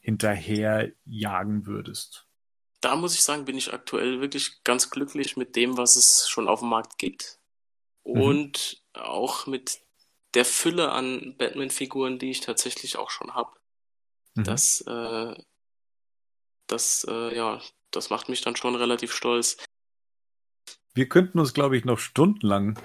hinterher jagen würdest? Da muss ich sagen, bin ich aktuell wirklich ganz glücklich mit dem, was es schon auf dem Markt gibt. Mhm. Und auch mit der Fülle an Batman-Figuren, die ich tatsächlich auch schon habe. Mhm. Das, äh, das, äh, ja, das macht mich dann schon relativ stolz. Wir könnten uns, glaube ich, noch stundenlang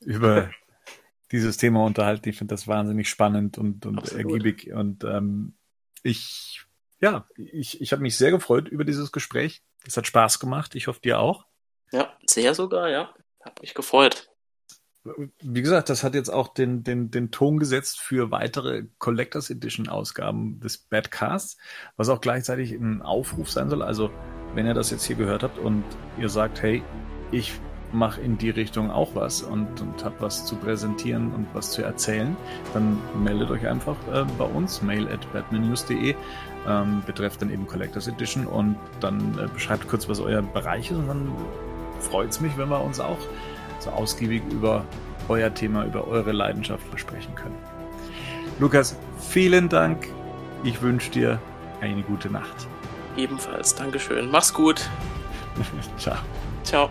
über dieses Thema unterhalten. Ich finde das wahnsinnig spannend und, und ergiebig. Und ähm, ich ja, ich, ich habe mich sehr gefreut über dieses Gespräch. Es hat Spaß gemacht. Ich hoffe, dir auch. Ja, sehr sogar, ja. Hat mich gefreut. Wie gesagt, das hat jetzt auch den, den, den Ton gesetzt für weitere Collectors Edition Ausgaben des Badcasts, was auch gleichzeitig ein Aufruf sein soll. Also, wenn ihr das jetzt hier gehört habt und ihr sagt, hey, ich mache in die Richtung auch was und, und habe was zu präsentieren und was zu erzählen, dann meldet euch einfach äh, bei uns, mail at batmannews.de, ähm, betrifft dann eben Collectors Edition und dann äh, beschreibt kurz, was euer Bereich ist und dann freut es mich, wenn wir uns auch so ausgiebig über euer Thema, über eure Leidenschaft versprechen können. Lukas, vielen Dank. Ich wünsche dir eine gute Nacht. Ebenfalls. Dankeschön. Mach's gut. Ciao. Ciao.